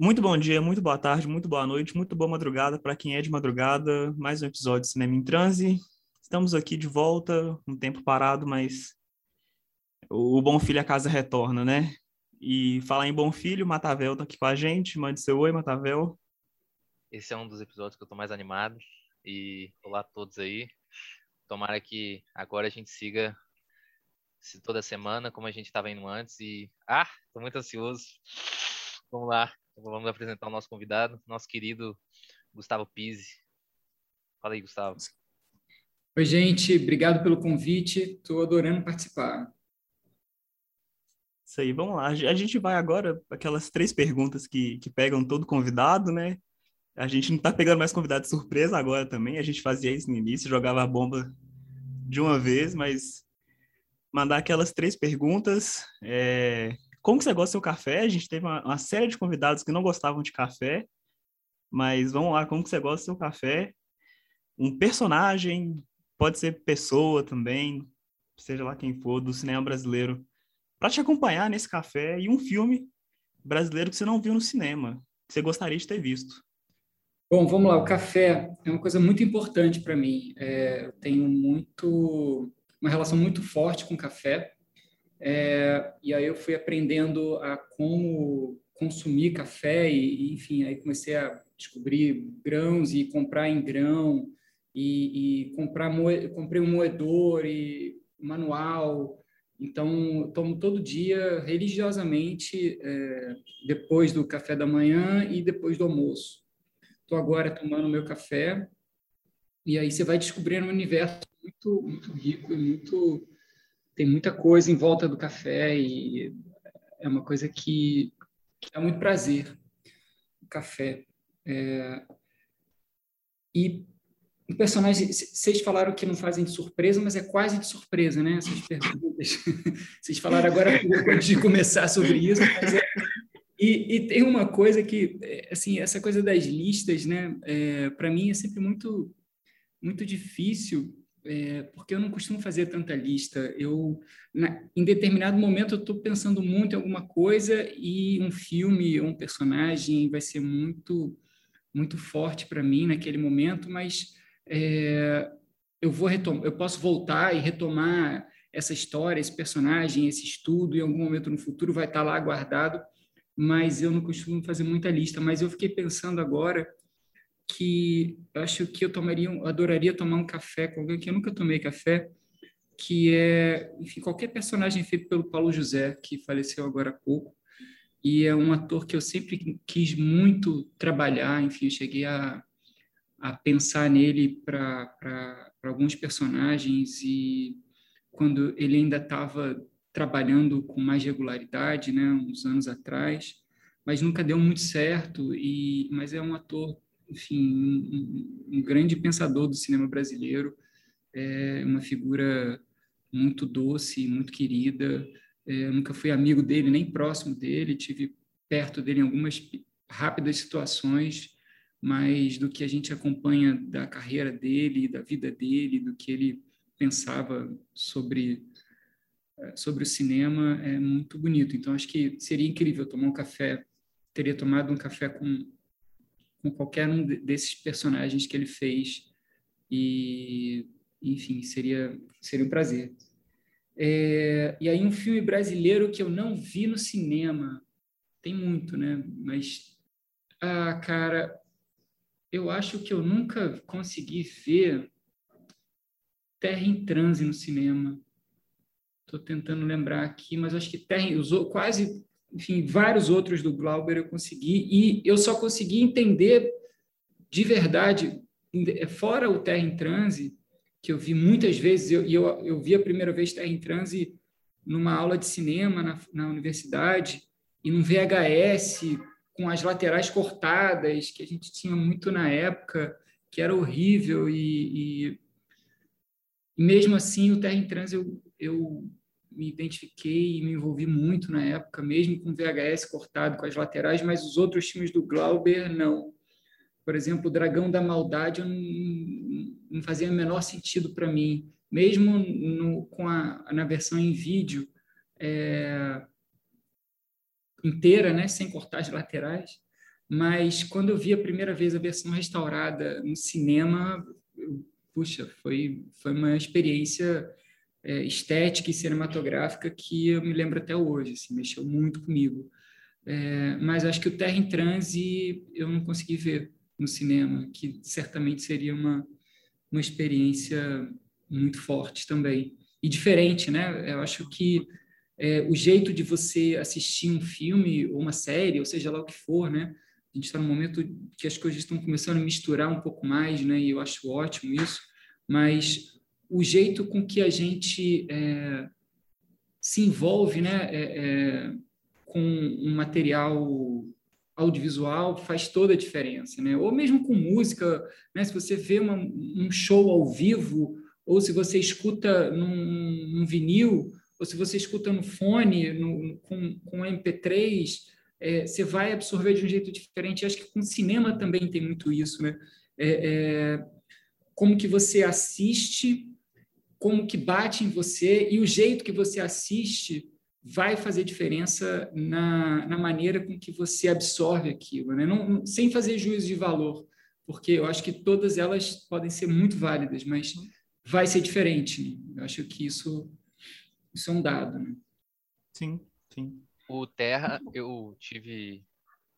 Muito bom dia, muito boa tarde, muito boa noite, muito boa madrugada para quem é de madrugada. Mais um episódio de Cinema em Transe. Estamos aqui de volta, um tempo parado, mas o bom filho a casa retorna, né? E falar em bom filho, Matavel tá aqui com a gente. Mande seu oi, Matavel. Esse é um dos episódios que eu tô mais animado. E olá a todos aí. Tomara que agora a gente siga toda semana, como a gente estava indo antes. E. Ah, tô muito ansioso. Vamos lá. Vamos apresentar o nosso convidado, nosso querido Gustavo Pise. Fala aí, Gustavo. Oi, gente. Obrigado pelo convite. Estou adorando participar. Isso aí, vamos lá. A gente vai agora aquelas três perguntas que, que pegam todo convidado, né? A gente não está pegando mais convidado de surpresa agora também. A gente fazia isso no início, jogava a bomba de uma vez, mas mandar aquelas três perguntas. É... Como que você gosta do seu café? A gente teve uma, uma, série de convidados que não gostavam de café, mas vamos lá, como que você gosta do seu café? Um personagem, pode ser pessoa também, seja lá quem for, do cinema brasileiro, para te acompanhar nesse café e um filme brasileiro que você não viu no cinema, que você gostaria de ter visto. Bom, vamos lá. O café é uma coisa muito importante para mim. É, eu tenho muito uma relação muito forte com café. É, e aí eu fui aprendendo a como consumir café e, enfim, aí comecei a descobrir grãos e comprar em grão e, e comprar moe, comprei um moedor e manual. Então, tomo todo dia, religiosamente, é, depois do café da manhã e depois do almoço. Estou agora tomando meu café e aí você vai descobrindo um universo muito, muito rico e muito tem muita coisa em volta do café e é uma coisa que, que dá muito prazer. O café. É... E o personagem, vocês falaram que não fazem de surpresa, mas é quase de surpresa, né? Essas perguntas. vocês falaram agora antes de começar sobre isso, é... e, e, tem uma coisa que, assim, essa coisa das listas, né? É, Para mim é sempre muito, muito difícil é, porque eu não costumo fazer tanta lista. Eu, na, em determinado momento, eu estou pensando muito em alguma coisa e um filme ou um personagem vai ser muito, muito forte para mim naquele momento, mas é, eu vou retomar, eu posso voltar e retomar essa história, esse personagem, esse estudo, em algum momento no futuro vai estar tá lá guardado, mas eu não costumo fazer muita lista. Mas eu fiquei pensando agora que eu acho que eu tomaria, adoraria tomar um café com alguém que eu nunca tomei café, que é, enfim, qualquer personagem feito pelo Paulo José, que faleceu agora há pouco, e é um ator que eu sempre quis muito trabalhar, enfim, cheguei a, a pensar nele para alguns personagens e quando ele ainda estava trabalhando com mais regularidade, né, uns anos atrás, mas nunca deu muito certo e mas é um ator enfim, um, um, grande pensador do cinema brasileiro, é uma figura muito doce, muito querida. É, nunca fui amigo dele, nem próximo dele, tive perto dele em algumas rápidas situações, mas do que a gente acompanha da carreira dele, da vida dele, do que ele pensava sobre é, sobre o cinema é muito bonito. Então acho que seria incrível tomar um café, teria tomado um café com com qualquer um desses personagens que ele fez. E enfim seria seria um prazer. É, e aí um filme brasileiro que eu não vi no cinema. Tem muito né? Mas ah cara eu acho que eu nunca consegui ver Terra em Transe no cinema. Estou tentando lembrar aqui, mas acho que Terra usou quase enfim, vários outros do Glauber eu consegui, e eu só consegui entender de verdade, fora o Terra em Transe, que eu vi muitas vezes, e eu, eu, eu, vi a primeira vez Terra em Transe numa aula de cinema na, na universidade, e num VHS com as laterais cortadas, que a gente tinha muito na época, que era horrível, e, e mesmo assim o Terra em Transe eu, eu me identifiquei e me envolvi muito na época, mesmo com VHS cortado com as laterais, mas os outros filmes do Glauber não. Por exemplo, o Dragão da Maldade não, não fazia o menor sentido para mim, mesmo no, com a, na versão em vídeo é, inteira, né, sem cortar as laterais, mas quando eu vi a primeira vez a versão restaurada no cinema, eu, puxa, foi, foi uma experiência é, estética e cinematográfica que eu me lembro até hoje, assim, mexeu muito comigo. É, mas acho que o Terra em Transe eu não consegui ver no cinema, que certamente seria uma, uma experiência muito forte também. E diferente, né? Eu acho que é, o jeito de você assistir um filme ou uma série, ou seja lá o que for, né? A gente está num momento que as coisas estão começando a misturar um pouco mais, né? E eu acho ótimo isso. Mas o jeito com que a gente é, se envolve, né? É, é com um material audiovisual faz toda a diferença, né? Ou mesmo com música, né? Se você vê uma, um show ao vivo, ou se você escuta num, num vinil, ou se você escuta no fone, no, com, com MP3, é, você vai absorver de um jeito diferente. Acho que com cinema também tem muito isso, né? É, é, como que você assiste, como que bate em você e o jeito que você assiste vai fazer diferença na, na maneira com que você absorve aquilo, né? Não, sem fazer juízo de valor, porque eu acho que todas elas podem ser muito válidas, mas vai ser diferente. Né? Eu acho que isso, isso é um dado. Né? Sim, sim. O Terra, eu tive.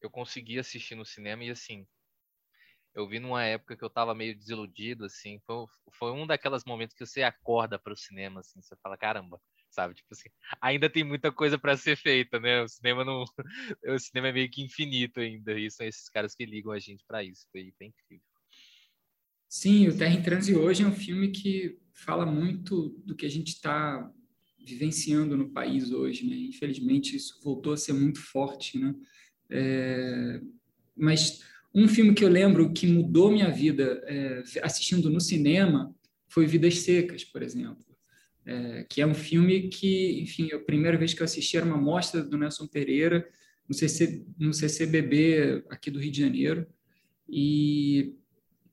Eu consegui assistir no cinema e assim. Eu vi numa época que eu tava meio desiludido, assim. Foi, foi um daqueles momentos que você acorda para o cinema, assim. Você fala, caramba, sabe? Tipo assim, ainda tem muita coisa para ser feita, né? O cinema não, o cinema é meio que infinito ainda. E são esses caras que ligam a gente para isso. Foi bem incrível. Sim, o Terra em Transe hoje é um filme que fala muito do que a gente está vivenciando no país hoje, né? Infelizmente isso voltou a ser muito forte, né? É... Mas um filme que eu lembro que mudou minha vida é, assistindo no cinema foi Vidas Secas, por exemplo. É, que é um filme que, enfim, a primeira vez que eu assisti era uma mostra do Nelson Pereira no, CC, no CCBB aqui do Rio de Janeiro, e,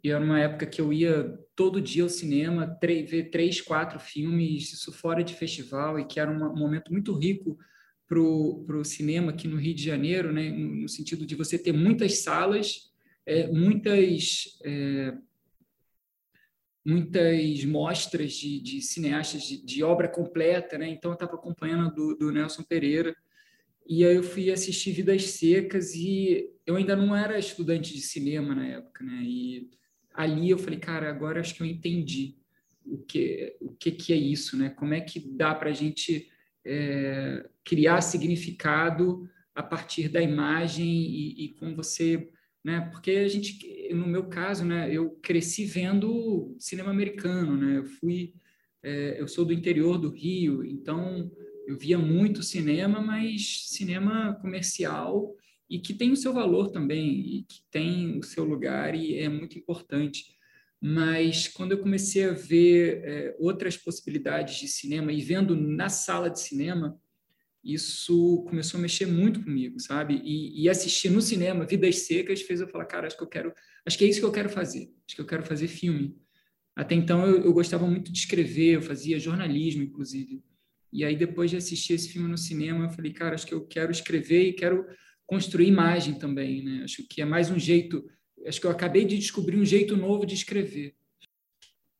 e era uma época que eu ia todo dia ao cinema, ver três, quatro filmes, isso fora de festival, e que era um momento muito rico para o cinema aqui no Rio de Janeiro, né, no sentido de você ter muitas salas, é, muitas é, muitas mostras de, de cineastas de, de, obra completa, né? Então eu estava acompanhando do, do, Nelson Pereira e aí eu fui assistir Vidas Secas e eu ainda não era estudante de cinema na época, né? E ali eu falei, cara, agora acho que eu entendi o que o que, que é isso, né? Como é que dá para a gente é, criar significado a partir da imagem e, e como você né? Porque a gente, no meu caso, né, eu cresci vendo cinema americano, né? Eu fui, é, eu sou do interior do Rio, então eu via muito cinema, mas cinema comercial e que tem o seu valor também e que tem o seu lugar e é muito importante. Mas quando eu comecei a ver é, outras possibilidades de cinema e vendo na sala de cinema, isso começou a mexer muito comigo, sabe? E, e, assistir no cinema Vidas Secas fez eu falar, cara, acho que eu quero, acho que é isso que eu quero fazer, acho que eu quero fazer filme. Até então eu, eu gostava muito de escrever, eu fazia jornalismo, inclusive. E aí depois de assistir esse filme no cinema, eu falei, cara, acho que eu quero escrever e quero construir imagem também, né? Acho que é mais um jeito, acho que eu acabei de descobrir um jeito novo de escrever.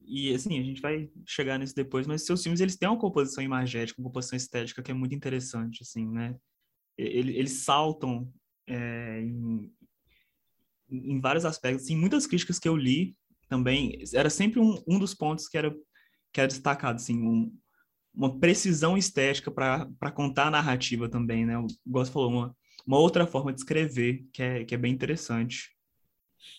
E assim, a gente vai chegar nisso depois, mas seus filmes eles têm uma composição imagética, uma composição estética que é muito interessante, assim, né? Eles, eles saltam é, em, em vários aspectos. Assim, muitas críticas que eu li também, era sempre um, um dos pontos que era, que era destacado, assim, um, uma precisão estética para contar a narrativa também, né? O Gosto falou, uma, uma outra forma de escrever que é, que é bem interessante.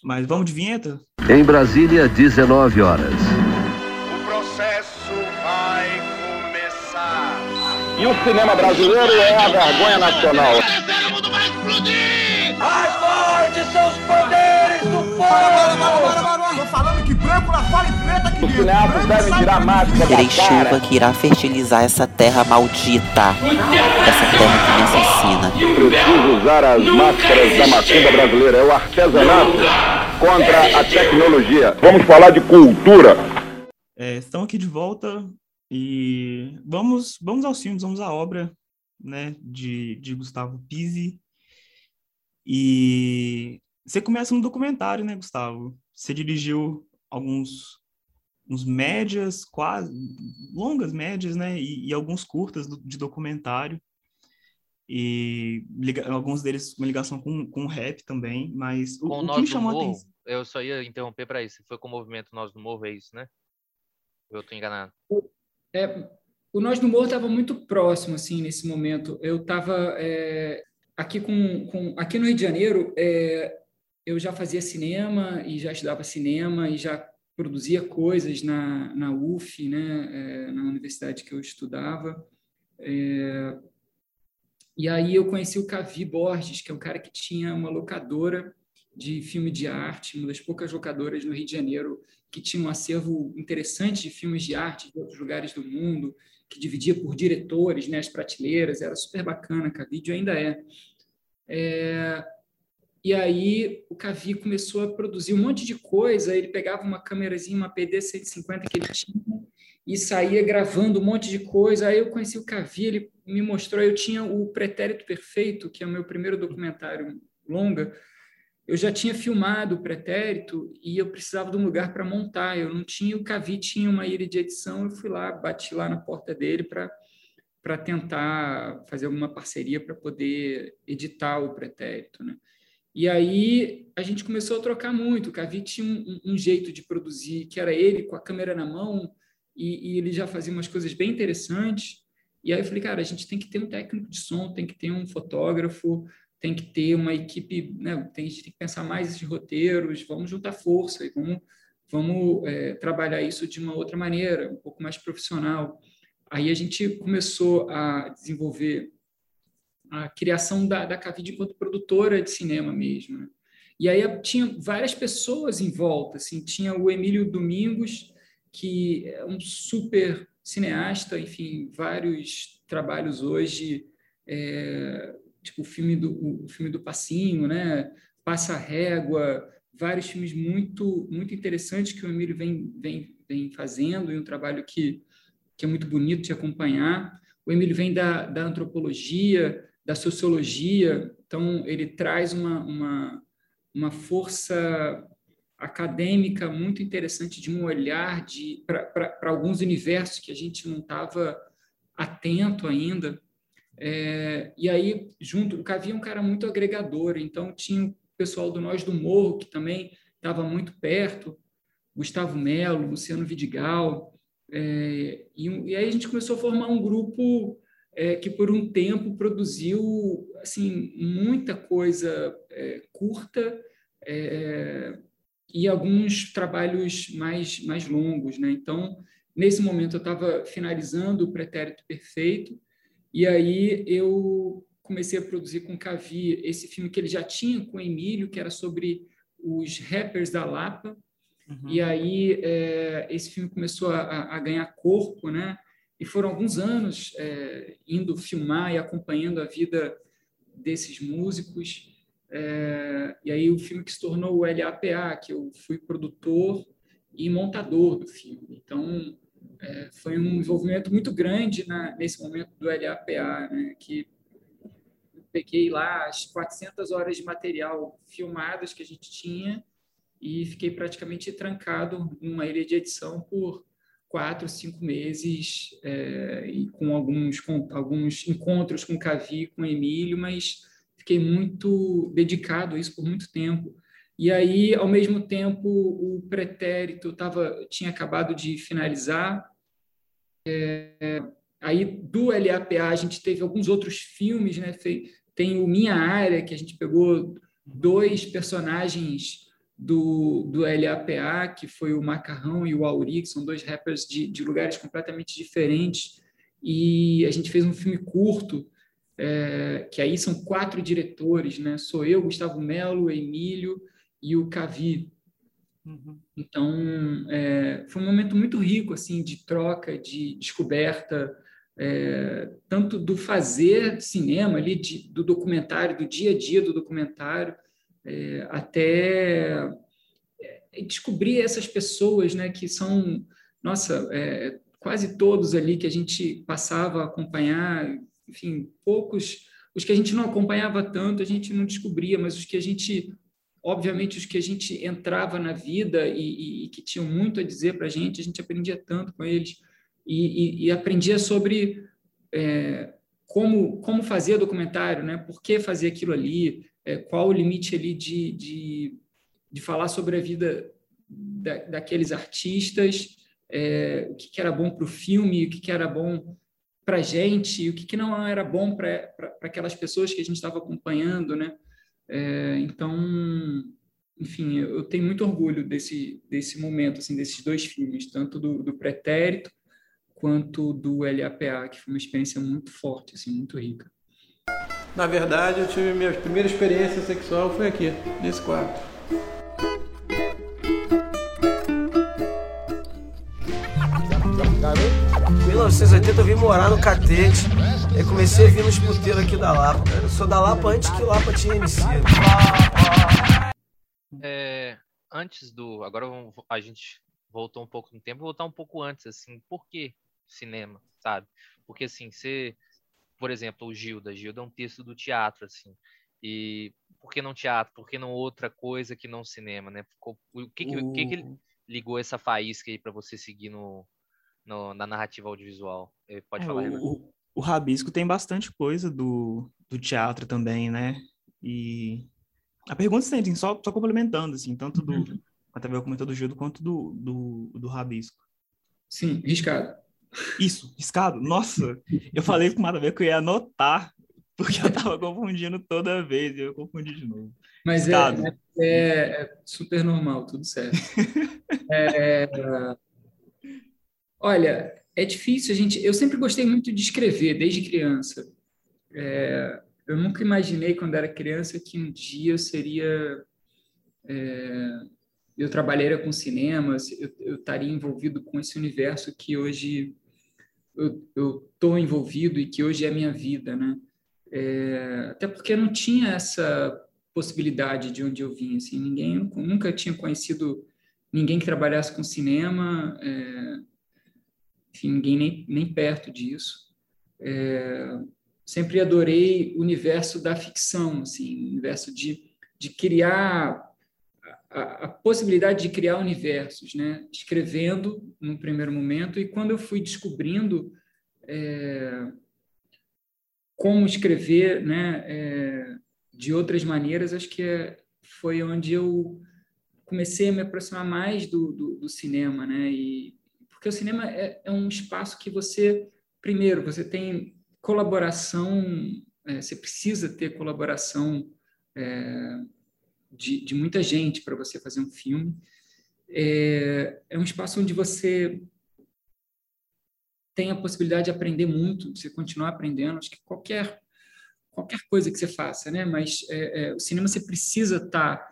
Mas vamos de vinheta? Em Brasília, 19 horas. O processo vai começar. E o cinema brasileiro é a vergonha nacional. Mais fortes são os poderes do povo! Tô falando que branco lá fora e preta aqui Os cineastas devem tirar máscara Terei chuva que irá fertilizar essa terra maldita. Essa terra que me assassina. Preciso usar as máscaras da macumba brasileira. É o artesanato contra a tecnologia. Vamos falar de cultura. É, estão aqui de volta e vamos, vamos aos filmes, vamos à obra né, de, de Gustavo Pizzi. E você começa no documentário, né, Gustavo? Você dirigiu alguns uns médias, quase longas médias, né, e, e alguns curtas do, de documentário e liga, alguns deles uma ligação com, com rap também, mas o, Com o que Nós me chamou a Morro, atenção eu só ia interromper para isso. Foi com o movimento Nós do Morro, é isso, né? Eu tô enganado. É, o Nós do Morro estava muito próximo, assim, nesse momento. Eu estava é, aqui com, com... Aqui no Rio de Janeiro, é, eu já fazia cinema e já estudava cinema e já produzia coisas na, na UF, né, é, na universidade que eu estudava. É, e aí eu conheci o Cavi Borges, que é um cara que tinha uma locadora de filme de arte, uma das poucas locadoras no Rio de Janeiro que tinha um acervo interessante de filmes de arte de outros lugares do mundo, que dividia por diretores, né, as prateleiras, era super bacana, Cavídeo ainda é. é. E aí o Cavi começou a produzir um monte de coisa, ele pegava uma câmerazinha, uma PD 150 que ele tinha, e saía gravando um monte de coisa. Aí eu conheci o Cavi, ele me mostrou, eu tinha o Pretérito Perfeito, que é o meu primeiro documentário longa, eu já tinha filmado o pretérito e eu precisava de um lugar para montar. Eu não tinha, o Cavi tinha uma ilha de edição, eu fui lá, bati lá na porta dele para para tentar fazer alguma parceria para poder editar o pretérito, né? E aí a gente começou a trocar muito. O Cavi tinha um, um jeito de produzir que era ele com a câmera na mão e, e ele já fazia umas coisas bem interessantes. E aí eu falei, cara, a gente tem que ter um técnico de som, tem que ter um fotógrafo, tem que ter uma equipe, né? tem, a gente tem que pensar mais esses roteiros, vamos juntar força e vamos, vamos é, trabalhar isso de uma outra maneira, um pouco mais profissional. Aí a gente começou a desenvolver a criação da, da Cavide enquanto produtora de cinema mesmo. Né? E aí tinha várias pessoas em volta, assim, tinha o Emílio Domingos, que é um super cineasta, enfim, vários trabalhos hoje é, tipo o filme do o filme do Passinho, né? Passa a Régua, vários filmes muito muito interessantes que o Emílio vem vem vem fazendo e um trabalho que que é muito bonito de acompanhar. O Emílio vem da, da antropologia, da sociologia, então ele traz uma, uma, uma força acadêmica muito interessante de um olhar para alguns universos que a gente não estava atento ainda. É, e aí, junto, o Cavi é um cara muito agregador, então tinha o pessoal do Nós do Morro, que também estava muito perto, Gustavo Melo, Luciano Vidigal, é, e, e, aí a gente começou a formar um grupo é, que por um tempo produziu assim muita coisa é, curta é, e alguns trabalhos mais mais longos, né? Então nesse momento eu estava finalizando o Pretérito Perfeito e aí eu comecei a produzir com Cavi esse filme que ele já tinha com o Emílio, que era sobre os rappers da Lapa. Uhum. E aí é, esse filme começou a, a, ganhar corpo, né? E foram alguns anos é, indo filmar e acompanhando a vida desses músicos. É, e aí o filme que se tornou o LAPA, que eu fui produtor e montador do filme. Então é, foi um envolvimento muito grande na, nesse momento do LAPA, né, que peguei lá as 400 horas de material filmadas que a gente tinha e fiquei praticamente trancado numa ilha de edição por quatro, cinco meses é, e com alguns, com alguns encontros com o Cavi, com o Emílio, mas fiquei muito dedicado a isso por muito tempo. E aí, ao mesmo tempo, o pretérito tava, tinha acabado de finalizar. É, aí, do LAPA, a gente teve alguns outros filmes, né? Tem o Minha Área, que a gente pegou dois personagens do, do LAPA, que foi o Macarrão e o Auri, que são dois rappers de, de lugares completamente diferentes. E a gente fez um filme curto, é, que aí são quatro diretores, né? Sou eu, Gustavo Melo, Emílio e o Cavi. Uhum. Então, é, foi um momento muito rico assim de troca, de descoberta, é, tanto do fazer cinema ali, de, do documentário, do dia a dia do documentário, é, até é, descobrir essas pessoas, né, que são, nossa, é, quase todos ali que a gente passava a acompanhar, enfim, poucos, os que a gente não acompanhava tanto, a gente não descobria, mas os que a gente obviamente, os que a gente entrava na vida e, e, e que tinham muito a dizer para a gente, a gente aprendia tanto com eles e, e aprendia sobre é, como, como fazer documentário, né? por que fazer aquilo ali, é, qual o limite ali de, de, de falar sobre a vida da, daqueles artistas, é, o que, que, era bom para o filme, o que, que, era bom para a gente, o que, que não era bom para aquelas pessoas que a gente estava acompanhando, né? É, então, enfim, eu tenho muito orgulho desse, desse momento, assim, desses dois filmes, tanto do, do Pretérito quanto do LAPA, que foi uma experiência muito forte, assim, muito rica. Na verdade, eu tive minha primeira experiência sexual foi aqui, nesse quarto. Em 1980 eu vim morar no Catete. Aí comecei a vir nos puteiros aqui da Lapa. Eu sou da Lapa antes que Lapa tinha MC. É, antes do. Agora a gente voltou um pouco no tempo, voltar um pouco antes, assim, por que cinema, sabe? Porque assim, você por exemplo, o Gilda. Gilda é um texto do teatro, assim. E por que não teatro? Por que não outra coisa que não cinema, né? O que que, o... que, que ligou essa faísca aí para você seguir no, no, na narrativa audiovisual? Eh, pode é, falar, Renan. O, o Rabisco tem bastante coisa do, do teatro também, né? E a pergunta é sempre, só, só complementando, assim, tanto do, uhum. até o comentário do Gildo quanto do, do, do Rabisco. Sim, riscado. Isso, riscado. Nossa, eu falei com o Maravilha que eu ia anotar, porque eu tava confundindo toda vez e eu confundi de novo. Mas é, é, é, super normal, tudo certo. é, olha, é difícil a gente. Eu sempre gostei muito de escrever, desde criança. É, eu nunca imaginei, quando era criança, que um dia eu seria. Eu trabalharia com cinema, eu, eu estaria envolvido com esse universo que hoje eu estou envolvido e que hoje é a minha vida, né? É, até porque não tinha essa possibilidade de onde eu vim, assim, ninguém, nunca tinha conhecido ninguém que trabalhasse com cinema, é, enfim, ninguém nem, nem perto disso. É, sempre adorei o universo da ficção, assim, o universo de, de criar a, a, possibilidade de criar universos, né? escrevendo no primeiro momento, e quando eu fui descobrindo é, como escrever né, é, de outras maneiras, acho que é, foi onde eu comecei a me aproximar mais do, do, do cinema, né? E, porque o cinema é, é, um espaço que você, primeiro, você tem colaboração, é, você precisa ter colaboração é, de, de muita gente para você fazer um filme. É, é um espaço onde você tem a possibilidade de aprender muito, você continuar aprendendo. Acho que qualquer qualquer coisa que você faça, né? Mas é, é, o cinema você precisa estar tá,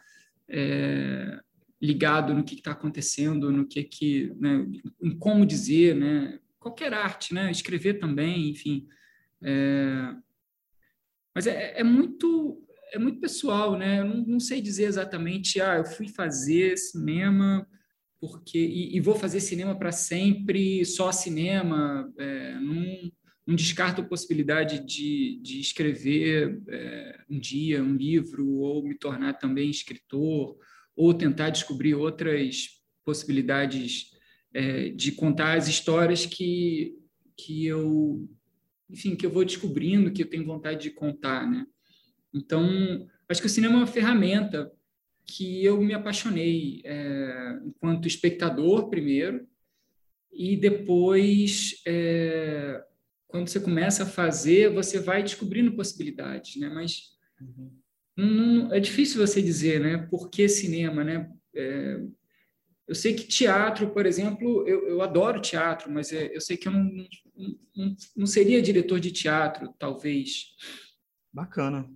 é, ligado no que está acontecendo, no que que, né? Em como dizer, né? Qualquer arte, né? Escrever também, enfim. É, mas é, é muito é muito pessoal, né? Eu não, não, sei dizer exatamente, ah, eu fui fazer cinema porque e, e vou fazer cinema para sempre, só cinema. É, não, não descarto a possibilidade de, de escrever é, um dia um livro ou me tornar também escritor ou tentar descobrir outras possibilidades é, de contar as histórias que que eu enfim que eu vou descobrindo que eu tenho vontade de contar, né? Então, acho que o cinema é uma ferramenta que eu me apaixonei é, enquanto espectador, primeiro, e depois, é, quando você começa a fazer, você vai descobrindo possibilidades, né? Mas uhum. não, é difícil você dizer, né? Por que cinema, né? É, eu sei que teatro, por exemplo, eu, eu adoro teatro, mas é, eu sei que eu não, não, não seria diretor de teatro, talvez. Bacana.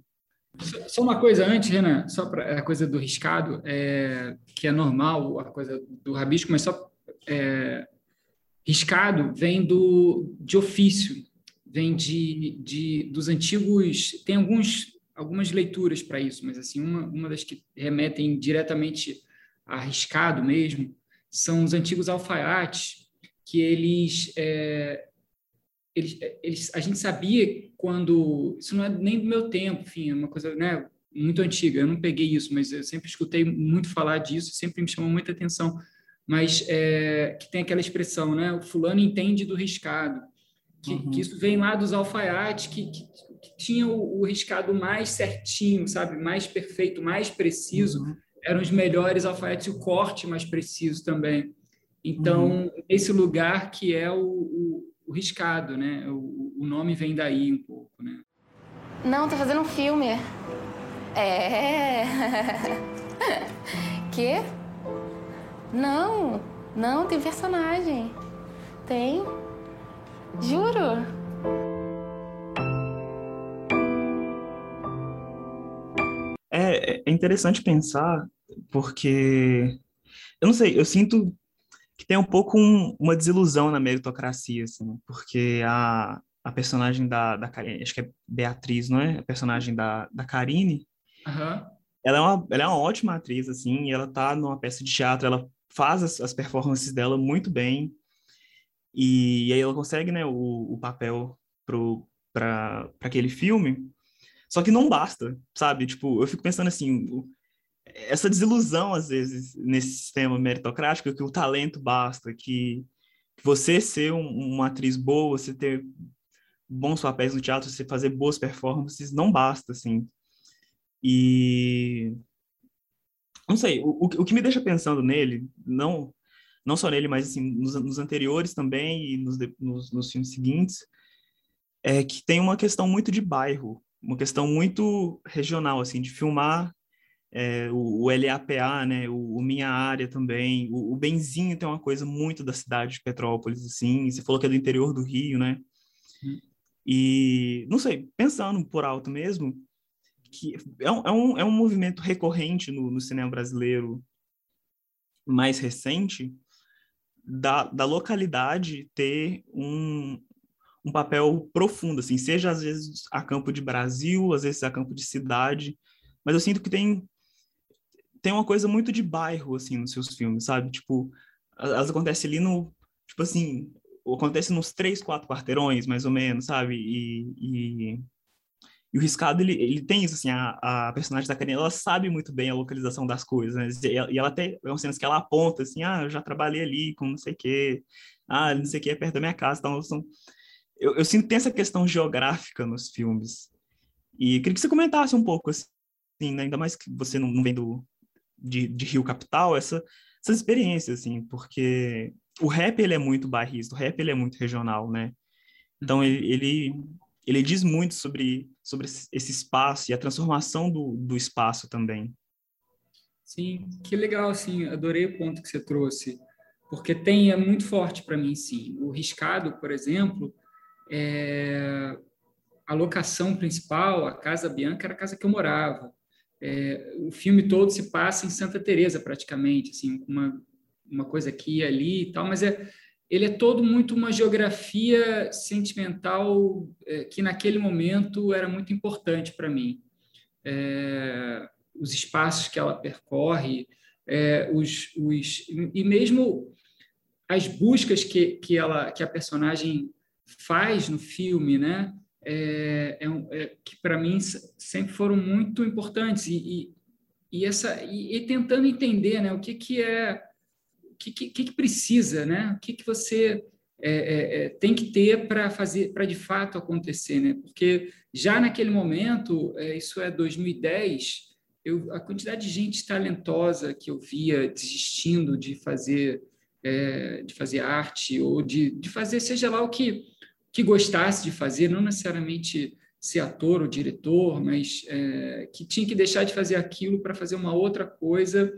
Só uma coisa antes, Renan, só para a coisa do riscado, é, que é normal, a coisa do rabisco, mas só é, riscado vem do de ofício, vem de, de dos antigos, tem alguns algumas leituras para isso, mas assim uma, uma das que remetem diretamente a riscado mesmo são os antigos alfaiates que eles é, eles, eles, a gente sabia quando isso não é nem do meu tempo, enfim, é uma coisa, né? muito antiga. Eu não peguei isso, mas eu sempre escutei muito falar disso, sempre me chamou muita atenção. Mas é, que tem aquela expressão, né? O fulano entende do riscado. Que, uhum. que isso vem lá dos alfaiates, que, que, que tinha o, o, riscado mais certinho, sabe? Mais perfeito, mais preciso. Uhum. Eram os melhores alfaiates e o corte mais preciso também. Então, uhum. esse lugar que é o, o, o riscado, né? O, o, nome vem daí um pouco, né? Não, tô fazendo um filme. É. que? Não, não, tem personagem. Tem. Juro. É, é interessante pensar, porque eu não sei, eu sinto que tem um pouco um, uma desilusão na meritocracia, assim, porque a, a personagem da, da acho que é Beatriz, não é? A personagem da, da Karine, uhum. ela, é uma, ela é uma ótima atriz, assim, e ela tá numa peça de teatro, ela faz as, as performances dela muito bem, e, e aí ela consegue, né, o, o papel para aquele filme, só que não basta, sabe? Tipo, eu fico pensando assim, essa desilusão, às vezes, nesse sistema meritocrático, que o talento basta, que, você ser um, uma atriz boa, você ter bons papéis no teatro, você fazer boas performances, não basta, assim. E... Não sei, o, o que me deixa pensando nele, não não só nele, mas assim, nos, nos anteriores também e nos, nos, nos filmes seguintes, é que tem uma questão muito de bairro, uma questão muito regional, assim, de filmar é, o, o, LAPA, né, o, o, Minha Área também, o, o, Benzinho tem uma coisa muito da cidade de Petrópolis, assim, você falou que é do interior do Rio, né, hum. e, não sei, pensando por alto mesmo, que é um, é um, é um movimento recorrente no, no cinema brasileiro mais recente, da, da localidade ter um, um papel profundo, assim, seja às vezes a campo de Brasil, às vezes a campo de cidade, mas eu sinto que tem tem uma coisa muito de bairro, assim, nos seus filmes, sabe? Tipo, elas acontecem ali no, tipo assim, acontece nos três, quatro quarteirões, mais ou menos, sabe? E, e, e o Riscado, ele, ele tem isso, assim, a, a personagem da Karine, ela sabe muito bem a localização das coisas, né? E ela, e ela tem umas cenas que ela aponta, assim, ah, eu já trabalhei ali com não sei o quê, ah, não sei o quê, é perto da minha casa, então, são... eu, eu sinto que tem essa questão geográfica nos filmes. E queria que você comentasse um pouco, assim, né? ainda mais que você não, não vem do, de, de Rio Capital, essa, essas experiências, assim, porque o rap, ele é muito bairrista, o rap, ele é muito regional, né? Então, ele, ele, ele diz muito sobre, sobre esse espaço e a transformação do, do espaço também. Sim, que legal, assim, adorei o ponto que você trouxe, porque tem, é muito forte para mim, sim. O Riscado, por exemplo, é, a locação principal, a Casa Bianca, era a casa que eu morava. É, o filme todo se passa em Santa Teresa praticamente, assim, uma uma coisa aqui e ali e tal, mas é ele é todo muito uma geografia sentimental é, que naquele momento era muito importante para mim. É, os espaços que ela percorre, é, os, os, e mesmo as buscas que, que, ela, que a personagem faz no filme, né? É, é, é que para mim sempre foram muito importantes. E, e, e essa e, e, tentando entender né o que que é o que, que, que precisa né o que que você é, é, é tem que ter para fazer para de fato acontecer né? Porque já naquele momento isso é 2010 eu, a quantidade de gente talentosa que eu via desistindo de fazer de fazer arte ou de, de fazer seja lá o que que gostasse de fazer, não necessariamente ser ator ou diretor, mas é, que tinha que deixar de fazer aquilo para fazer uma outra coisa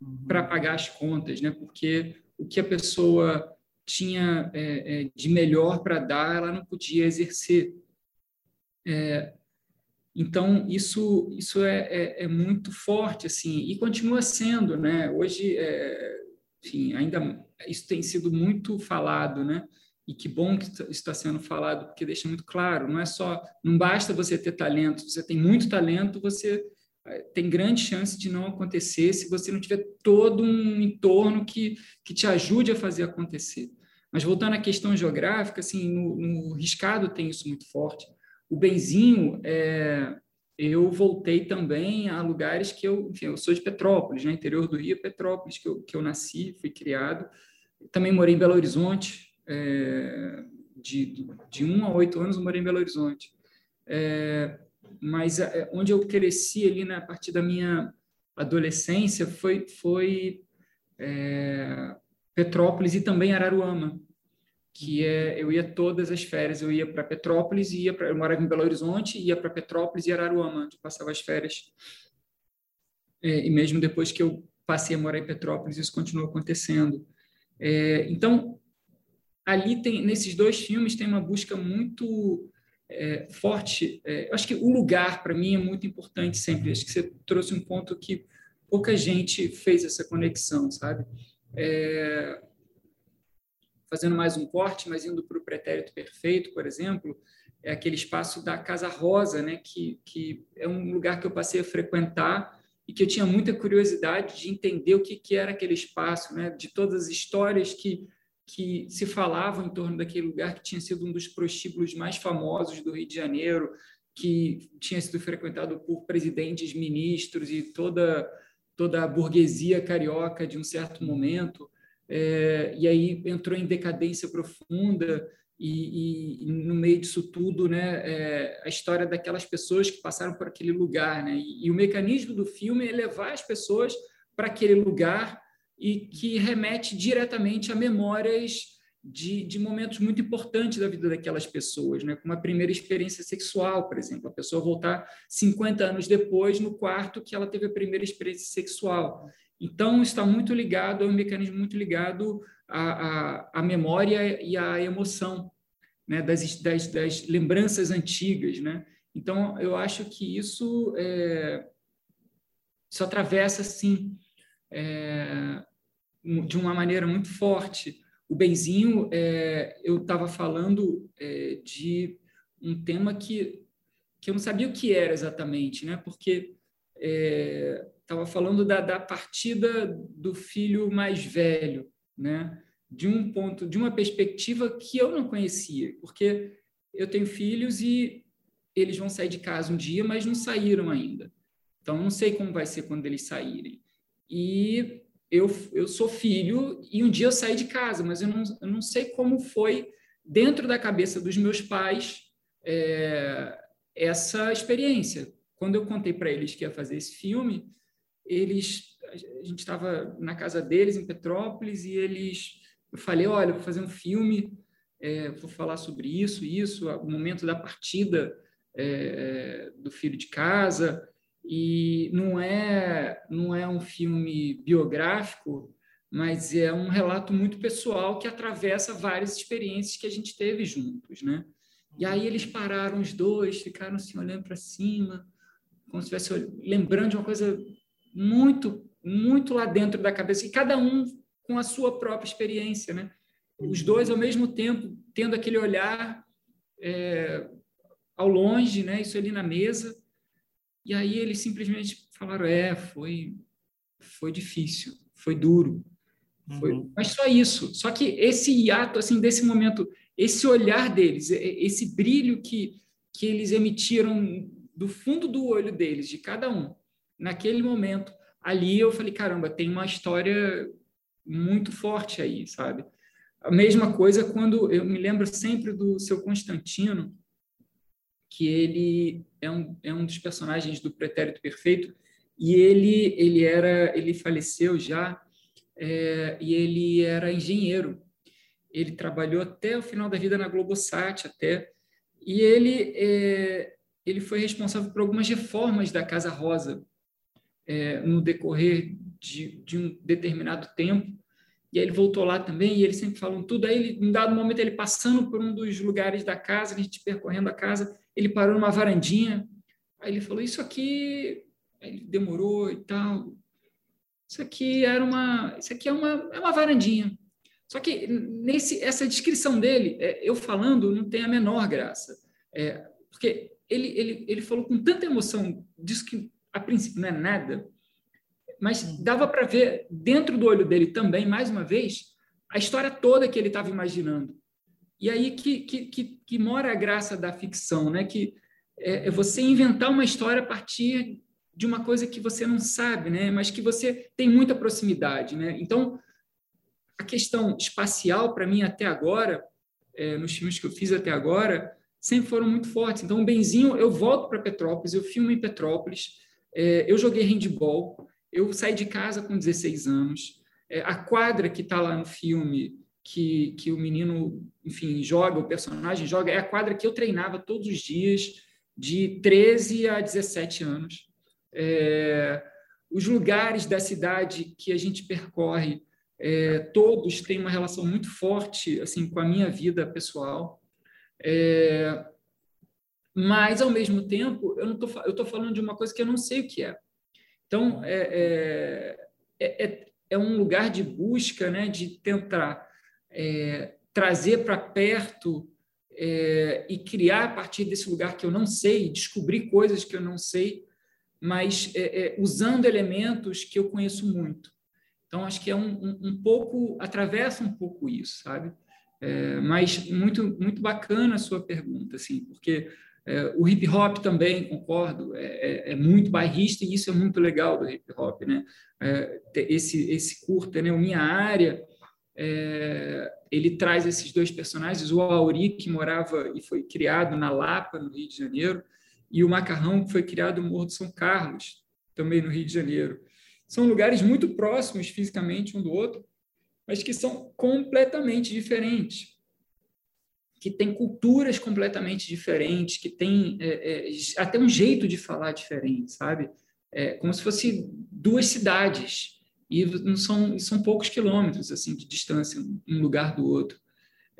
uhum. para pagar as contas, né? Porque o que a pessoa tinha é, é, de melhor para dar, ela não podia exercer. É, então isso isso é, é, é, muito forte assim e continua sendo, né? Hoje, enfim, ainda isso tem sido muito falado, né? E que bom que está sendo falado, porque deixa muito claro, não é só, não basta você ter talento, você tem muito talento, você eh, tem grande chance de não acontecer se você não tiver todo um entorno que, que te ajude a fazer acontecer. Mas voltando à questão geográfica, assim, no, no riscado tem isso muito forte. O Benzinho, é, eu voltei também a lugares que eu, enfim, eu sou de Petrópolis, né? interior do Rio, Petrópolis, que eu, que eu nasci, fui criado. Também morei em Belo Horizonte, é, de, de um a oito anos eu morei em Belo Horizonte. É, mas é, onde eu cresci ali na né, partir da minha adolescência foi, foi é, Petrópolis e também Araruama, que é, eu ia todas as férias, eu ia para Petrópolis, ia pra, eu morava em Belo Horizonte, ia para Petrópolis e Araruama, onde passava as férias. É, e mesmo depois que eu passei a morar em Petrópolis, isso continuou acontecendo. É, então, ali tem, nesses dois filmes tem uma busca muito é, forte. É, acho que o lugar, para mim, é muito importante sempre. Acho que você trouxe um ponto que pouca gente fez essa conexão, sabe? É, fazendo mais um corte, mas indo para o pretérito perfeito, por exemplo, é aquele espaço da Casa Rosa, né, que, que é um lugar que eu passei a frequentar e que eu tinha muita curiosidade de entender o que, que era aquele espaço, né, de todas as histórias que, que se falavam em torno daquele lugar, que tinha sido um dos prostíbulos mais famosos do Rio de Janeiro, que tinha sido frequentado por presidentes, ministros e toda, toda a burguesia carioca de um certo momento. É, e aí entrou em decadência profunda e, e, no meio disso tudo, né, é, a história daquelas pessoas que passaram por aquele lugar, né, e, e o mecanismo do filme é levar as pessoas para aquele lugar e que remete diretamente a memórias de, de, momentos muito importantes da vida daquelas pessoas, né? como a primeira experiência sexual, por exemplo, a pessoa voltar 50 anos depois no quarto que ela teve a primeira experiência sexual. Então, está muito ligado, é um mecanismo muito ligado à, à, à memória e à emoção né, das, das, das, lembranças antigas. Né? Então, eu acho que isso, é, isso atravessa, sim, é, de uma maneira muito forte. O Benzinho, é, eu estava falando é, de um tema que, que eu não sabia o que era exatamente, né? porque é, estava falando da, da partida do filho mais velho, né? de um ponto, de uma perspectiva que eu não conhecia, porque eu tenho filhos e eles vão sair de casa um dia, mas não saíram ainda. Então, não sei como vai ser quando eles saírem. E eu, eu sou filho e um dia eu saí de casa, mas eu não, eu não sei como foi dentro da cabeça dos meus pais é, essa experiência. Quando eu contei para eles que ia fazer esse filme, eles a gente estava na casa deles em Petrópolis e eles eu falei olha vou fazer um filme é, vou falar sobre isso isso o momento da partida é, do filho de casa e não é não é um filme biográfico mas é um relato muito pessoal que atravessa várias experiências que a gente teve juntos né e aí eles pararam os dois ficaram assim olhando para cima como se estivesse lembrando de uma coisa muito, muito lá dentro da cabeça, e cada um com a sua própria experiência, né? Os dois, ao mesmo tempo, tendo aquele olhar é, ao longe, né? Isso ali na mesa. E aí eles simplesmente falaram: é, foi, foi difícil, foi duro. Foi, uhum. Mas só isso. Só que esse hiato, assim, desse momento, esse olhar deles, esse brilho que, que eles emitiram do fundo do olho deles, de cada um, naquele momento, ali eu falei, caramba, tem uma história muito forte aí, sabe? A mesma coisa quando eu me lembro sempre do seu Constantino, que ele é um, é um dos personagens do Pretérito Perfeito, e ele ele era ele faleceu já é, e ele era engenheiro. Ele trabalhou até o final da vida na Globosat até e ele é, ele foi responsável por algumas reformas da Casa Rosa é, no decorrer de, de, um determinado tempo. E aí ele voltou lá também, e eles sempre falam tudo. Aí, ele, em dado momento, ele passando por um dos lugares da casa, a gente percorrendo a casa, ele parou numa varandinha. Aí ele falou: Isso aqui. Aí ele demorou e tal. Isso aqui era uma. Isso aqui é uma, é uma varandinha. Só que nesse, essa descrição dele, é, eu falando, não tem a menor graça. É, porque ele, ele, ele falou com tanta emoção disso que a princípio não é nada, mas dava para ver dentro do olho dele também, mais uma vez, a história toda que ele estava imaginando. E aí que, que, que, que, mora a graça da ficção, né? que é, é você inventar uma história a partir de uma coisa que você não sabe, né? Mas que você tem muita proximidade, né? Então, a questão espacial para mim até agora, é, nos filmes que eu fiz até agora, sempre foram muito fortes. Então, o Benzinho, eu volto para Petrópolis, eu filmo em Petrópolis, é, eu joguei handball, eu saí de casa com 16 anos, é, a quadra que está lá no filme, que, que o menino, enfim, joga, o personagem joga, é a quadra que eu treinava todos os dias, de 13 a 17 anos. É, os lugares da cidade que a gente percorre, é, todos têm uma relação muito forte assim com a minha vida pessoal. É, mas, ao mesmo tempo, eu estou falando de uma coisa que eu não sei o que é. Então, é, é, é, é um lugar de busca, né, de tentar é, trazer para perto é, e criar a partir desse lugar que eu não sei, descobrir coisas que eu não sei, mas é, é, usando elementos que eu conheço muito. Então, acho que é um, um, um pouco, atravessa um pouco isso, sabe? É, mas muito, muito bacana a sua pergunta, assim, porque é, o hip hop também, concordo, é, é, muito bairrista e isso é muito legal do hip hop, né? Esse, esse curta, né? O Minha Área, é, ele traz esses dois personagens, o Auri, que morava e foi criado na Lapa, no Rio de Janeiro, e o Macarrão, que foi criado no Morro de São Carlos, também no Rio de Janeiro. São lugares muito próximos fisicamente um do outro, mas que são completamente diferentes, que têm culturas completamente diferentes, que têm é, é, até um jeito de falar diferente, sabe? É, como se fosse duas cidades e não são são poucos quilômetros assim de distância um lugar do outro.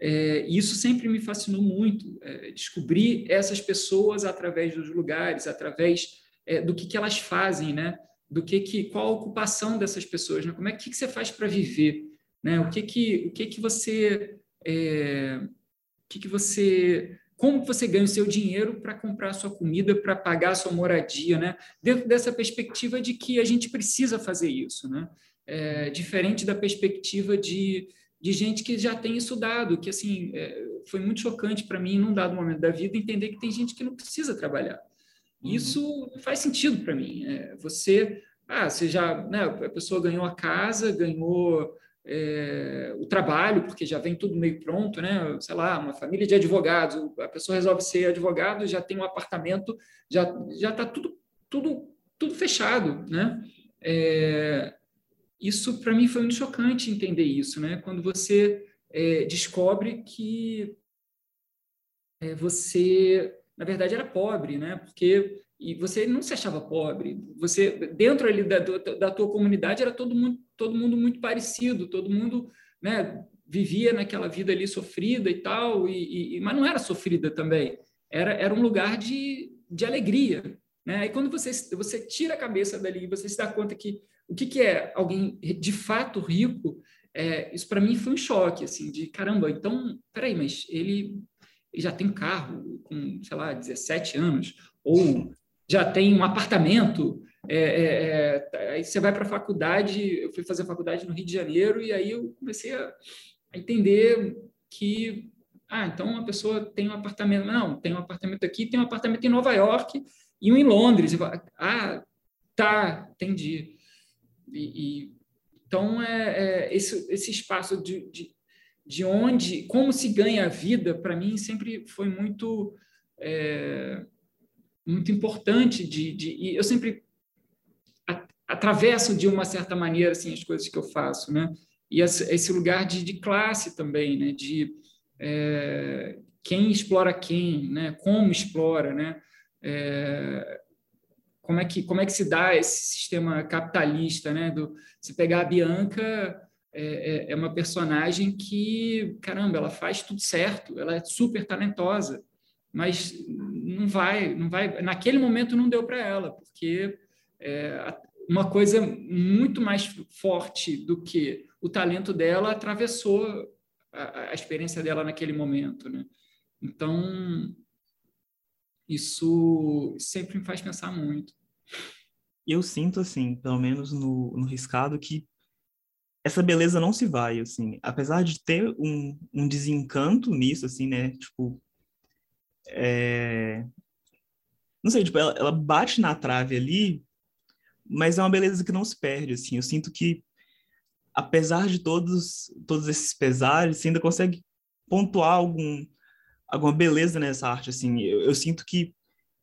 É, isso sempre me fascinou muito, é, descobrir essas pessoas através dos lugares, através é, do que, que elas fazem, né? Do que, que qual a ocupação dessas pessoas, né? Como é que, que você faz para viver, né? O que que o que que você é, o que que você como você ganha o seu dinheiro para comprar a sua comida, para pagar a sua moradia, né? Dentro dessa perspectiva de que a gente precisa fazer isso, né? É, diferente da perspectiva de de gente que já tem estudado, que assim é, foi muito chocante para mim, num dado momento da vida, entender que tem gente que não precisa trabalhar. Uhum. Isso faz sentido para mim. É, você, ah, você já, né, a pessoa ganhou a casa, ganhou é, o trabalho, porque já vem tudo meio pronto, né? Sei lá, uma família de advogados, a pessoa resolve ser advogado, já tem um apartamento, já já está tudo tudo tudo fechado, né? É, isso para mim foi muito chocante entender isso, né? Quando você é, descobre que é, você, na verdade, era pobre, né? Porque e você não se achava pobre. Você dentro ali da, da tua comunidade era todo mundo todo mundo muito parecido, todo mundo, né? Vivia naquela vida ali sofrida e tal, e, e mas não era sofrida também. Era era um lugar de, de alegria, né? Aí quando você você tira a cabeça dali, você se dá conta que o que, que é alguém de fato rico? É, isso para mim foi um choque, assim, de caramba, então, peraí, mas ele, ele já tem carro com, sei lá, 17 anos, ou já tem um apartamento, é, é, é aí você vai para a faculdade, eu fui fazer faculdade no Rio de Janeiro, e aí eu comecei a, entender que, ah, então uma pessoa tem um apartamento, não, tem um apartamento aqui, tem um apartamento em Nova York e um em Londres. Ah, tá, entendi. E, e então, é, é, esse, esse espaço de, de, de onde, como se ganha a vida, para mim sempre foi muito, é, muito importante. De, de, e eu sempre atravesso de uma certa maneira assim as coisas que eu faço, né? E esse lugar de, de classe também, né? De é, quem explora quem, né? Como explora, né? É, como é que como é que se dá esse sistema capitalista, né? Do se pegar a Bianca é, é, é, uma personagem que caramba, ela faz tudo certo, ela é super talentosa, mas não vai, não vai. Naquele momento não deu para ela, porque é, uma coisa muito mais forte do que o talento dela atravessou a, a experiência dela naquele momento, né? Então isso sempre me faz pensar muito. Eu sinto, assim, pelo menos no, no riscado, que essa beleza não se vai, assim, apesar de ter um, um desencanto nisso, assim, né, tipo, é... Não sei, tipo, ela, ela bate na trave ali, mas é uma beleza que não se perde, assim. Eu sinto que, apesar de todos, todos esses pesares, você ainda consegue pontuar algum, alguma beleza nessa arte, assim. Eu, eu sinto que,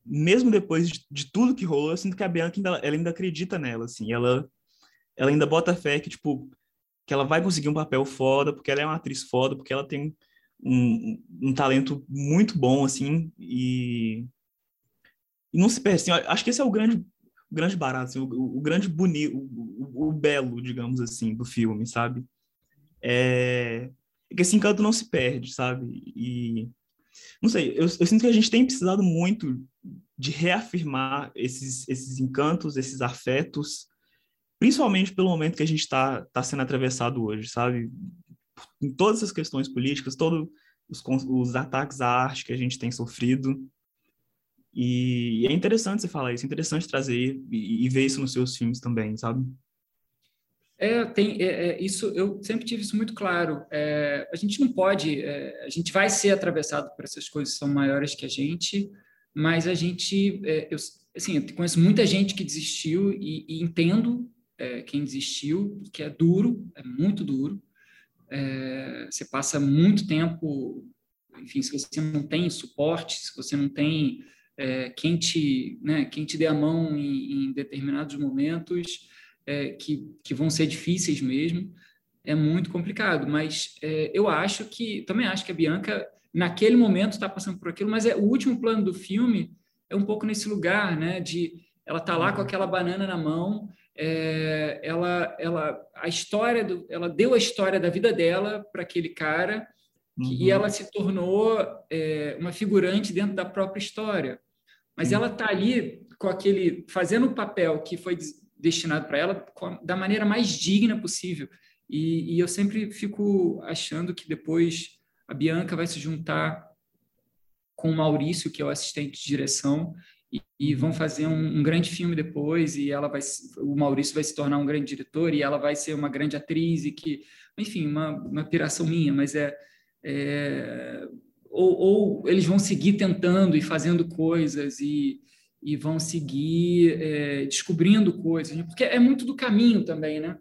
mesmo depois de, de, tudo que rolou, eu sinto que a Bianca ainda, ela ainda acredita nela, assim. Ela, ela ainda bota fé que, tipo, que ela vai conseguir um papel foda, porque ela é uma atriz foda, porque ela tem um, um talento muito bom, assim, e, e não se perde, assim, acho que esse é o grande, o grande barato, assim, o, o, grande bonito, o, o, belo, digamos assim, do filme, sabe? É, é que esse encanto não se perde, sabe? E, não sei, eu, eu sinto que a gente tem precisado muito de reafirmar esses, esses encantos, esses afetos, principalmente pelo momento que a gente está tá sendo atravessado hoje, sabe? Em todas as questões políticas, todos os, os ataques à arte que a gente tem sofrido. E é interessante você falar isso, é interessante trazer e, e ver isso nos seus filmes também, sabe? É, tem é, é, isso. Eu sempre tive isso muito claro. É, a gente não pode, é, a gente vai ser atravessado por essas coisas que são maiores que a gente, mas a gente, é, eu, assim, eu conheço muita gente que desistiu e, e entendo é, quem desistiu, que é duro, é muito duro. Você passa muito tempo, enfim, se você não tem suporte, se você não tem é, quem, te, né, quem te dê a mão em, em determinados momentos é, que, que vão ser difíceis mesmo, é muito complicado. Mas é, eu acho que, também acho que a Bianca, naquele momento, está passando por aquilo, mas é o último plano do filme é um pouco nesse lugar, né, de ela tá lá com uhum. aquela banana na mão, é, ela, ela, a história do, ela deu a história da vida dela para aquele cara uhum. e ela se tornou é, uma figurante dentro da própria história. Mas uhum. ela está ali com aquele fazendo o papel que foi destinado para ela da maneira mais digna possível. E, e, eu sempre fico achando que depois a Bianca vai se juntar com o Maurício, que é o assistente de direção, e, e vão fazer um, um, grande filme depois e ela vai o Maurício vai se tornar um grande diretor e ela vai ser uma grande atriz e que enfim uma, uma piração minha mas é, é ou, ou, eles vão seguir tentando e fazendo coisas e, e vão seguir é, descobrindo coisas porque é muito do caminho também né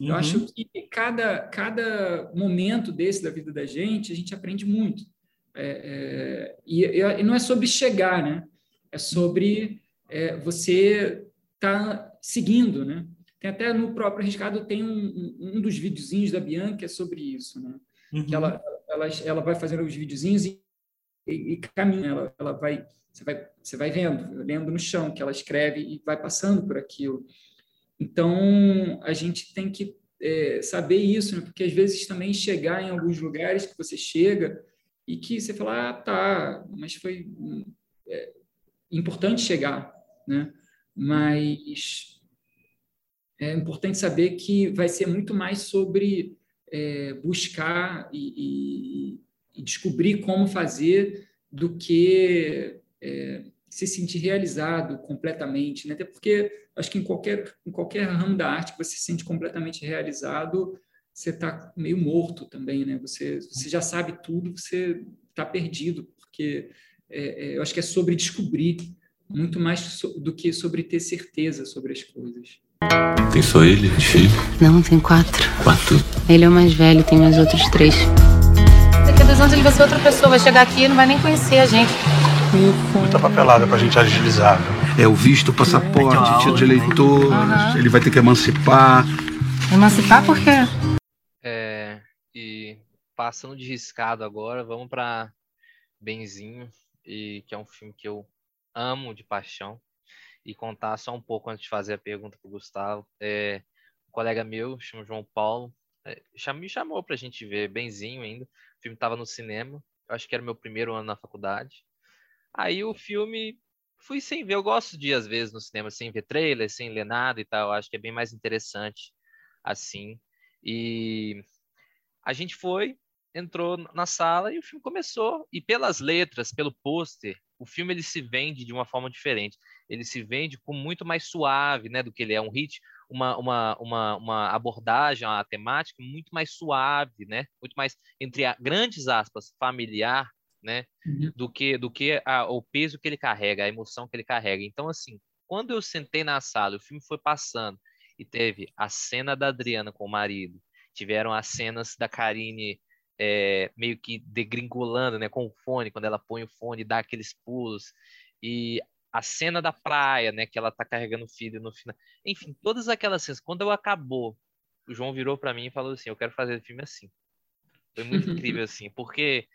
uhum. eu acho que cada cada momento desse da vida da gente a gente aprende muito é, é e, e não é sobre chegar né é sobre é, você tá seguindo, né? Tem até no próprio Riscado tem um, um dos videozinhos da Bianca é sobre isso, né? Uhum. Que ela, ela, ela vai fazendo os videozinhos e, e, e caminha, ela, ela vai você vai você vai vendo, lendo no chão que ela escreve e vai passando por aquilo. Então a gente tem que é, saber isso, né? porque às vezes também chegar em alguns lugares que você chega e que você fala, ah, tá, mas foi é, importante chegar, né? Mas é importante saber que vai ser muito mais sobre é, buscar e, e, e, descobrir como fazer do que é, se sentir realizado completamente, né? Até porque acho que em qualquer em qualquer ramo da arte que você se sente completamente realizado, você está meio morto também, né? Você você já sabe tudo, você está perdido, porque é, é, eu acho que é sobre descobrir muito mais do que sobre ter certeza sobre as coisas. Tem só ele de filho? Não, tem quatro. Quatro? Ele é o mais velho, tem mais outros três. Daqui a dois anos ele vai ser outra pessoa, vai chegar aqui e não vai nem conhecer a gente. Muita papelada pra gente agilizar. É o visto, o passaporte, título de eleitor, uhum. ele vai ter que emancipar. Emancipar por quê? É, e passando de riscado agora, vamos pra Benzinho, e, que é um filme que eu amo de paixão. E contar só um pouco antes de fazer a pergunta para o Gustavo. É, um colega meu, chama João Paulo, é, me chamou para a gente ver benzinho ainda. O filme estava no cinema, eu acho que era meu primeiro ano na faculdade. Aí o filme fui sem ver. Eu gosto de às vezes no cinema sem ver trailer, sem ler nada e tal. Eu acho que é bem mais interessante assim. E a gente foi, entrou na sala e o filme começou. E pelas letras, pelo pôster, o filme ele se vende de uma forma diferente. Ele se vende com muito mais suave, né, do que ele é um hit, uma, uma, uma, uma abordagem, uma temática muito mais suave, né, muito mais entre a, grandes aspas familiar né? Uhum. Do que do que a, o peso que ele carrega, a emoção que ele carrega. Então, assim, quando eu sentei na sala, o filme foi passando e teve a cena da Adriana com o marido, tiveram as cenas da Karine é, meio que degringolando, né, com o fone, quando ela põe o fone e dá aqueles pulos, e a cena da praia, né, que ela tá carregando o filho no final. Enfim, todas aquelas cenas. Quando eu acabou, o João virou para mim e falou assim: "Eu quero fazer o filme assim". Foi muito incrível assim, porque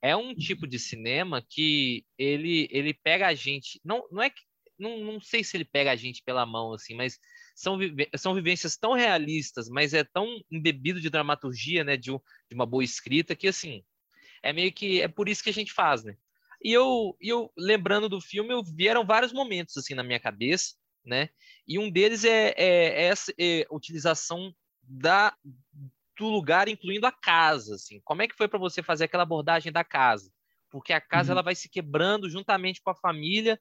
é um tipo de cinema que ele ele pega a gente, não não é que não, não sei se ele pega a gente pela mão, assim, mas são, são vivências tão realistas, mas é tão embebido de dramaturgia, né, de, um, de uma boa escrita, que, assim, é meio que, é por isso que a gente faz, né. E eu, eu lembrando do filme, eu vieram vários momentos, assim, na minha cabeça, né, e um deles é, é, é essa é, utilização da, do lugar, incluindo a casa, assim, como é que foi para você fazer aquela abordagem da casa? Porque a casa, uhum. ela vai se quebrando juntamente com a família,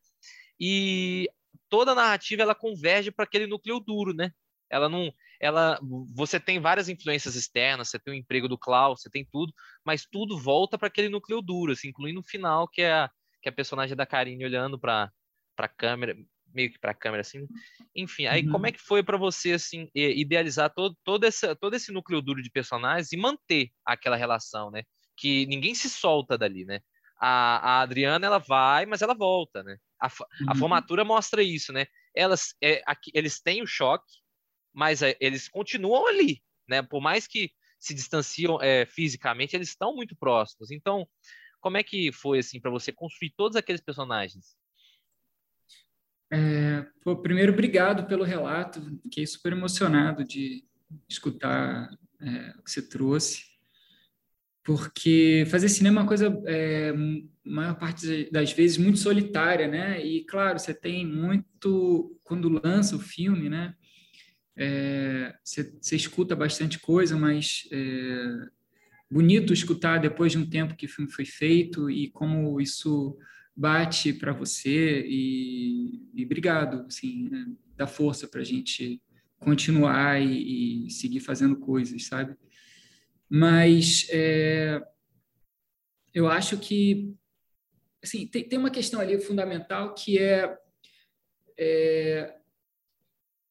e toda a narrativa ela converge para aquele núcleo duro, né? Ela não, ela, você tem várias influências externas, você tem o emprego do Klaus, você tem tudo, mas tudo volta para aquele núcleo duro, assim, incluindo o final que é a, que é a personagem da Karine olhando para para câmera, meio que para a câmera assim. Enfim, aí uhum. como é que foi para você assim idealizar todo todo esse todo esse núcleo duro de personagens e manter aquela relação, né? Que ninguém se solta dali, né? A, a Adriana ela vai, mas ela volta, né? A, a uhum. formatura mostra isso, né? Elas, é, aqui, eles têm o choque, mas é, eles continuam ali, né? Por mais que se distanciam é, fisicamente, eles estão muito próximos. Então, como é que foi assim para você construir todos aqueles personagens? É, pô, primeiro, obrigado pelo relato. Fiquei super emocionado de escutar é, o que você trouxe porque fazer cinema é uma coisa, é, maior parte das vezes, muito solitária, né? E, claro, você tem muito... Quando lança o filme, né? É, você, você, escuta bastante coisa, mas é bonito escutar depois de um tempo que o filme foi feito e como isso bate para você e, e, obrigado, assim, né? dá força para a gente continuar e, e seguir fazendo coisas, sabe? Mas é, eu acho que assim, tem, tem uma questão ali fundamental que é, é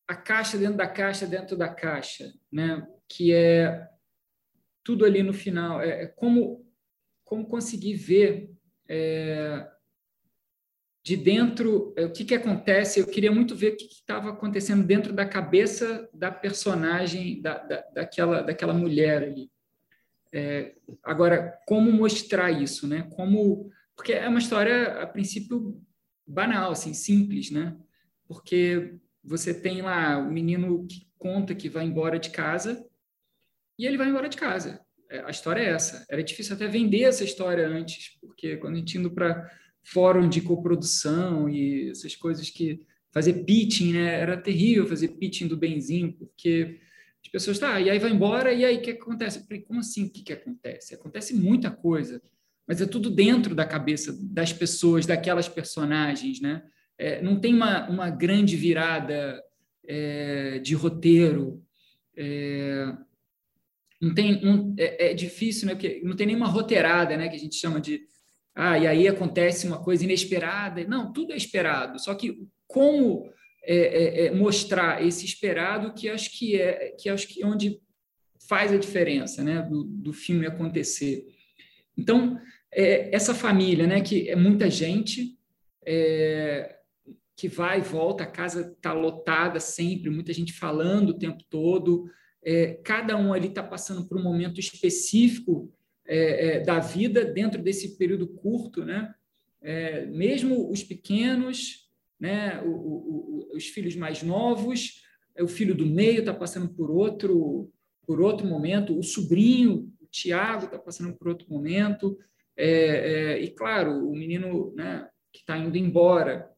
a caixa dentro da caixa dentro da caixa, né? que é tudo ali no final. É, é como, como conseguir ver é, de dentro é, o que, que acontece. Eu queria muito ver o que estava acontecendo dentro da cabeça da personagem, da, da, daquela, daquela mulher ali. É, agora, como mostrar isso, né? Como, porque é uma história a princípio banal, assim, simples, né? Porque você tem lá o menino que conta que vai embora de casa e ele vai embora de casa. É, a história é essa. Era difícil até vender essa história antes, porque quando a gente indo para fórum de coprodução e essas coisas que fazer pitching, né? Era terrível fazer pitching do benzinho, porque as pessoas, tá, e aí vai embora, e aí o que acontece? Falei, como assim o que, que acontece? Acontece muita coisa, mas é tudo dentro da cabeça das pessoas, daquelas personagens, né? É, não tem uma, uma grande virada é, de roteiro, é, não tem, é, é, difícil, né? Porque não tem nenhuma roteirada, né? Que a gente chama de, ah, e aí acontece uma coisa inesperada. Não, tudo é esperado, só que como é, é, é, mostrar esse esperado que acho que é que acho que é onde faz a diferença, né, do, do filme acontecer. Então é, essa família, né, que é muita gente é, que vai e volta, a casa está lotada sempre, muita gente falando o tempo todo. É, cada um ali está passando por um momento específico da vida dentro desse período curto, né? mesmo os pequenos né? O, o, os filhos mais novos, o filho do meio está passando por outro, por outro momento, o sobrinho, o Tiago, está passando por outro momento, é, é, e claro, o menino né, que está indo embora.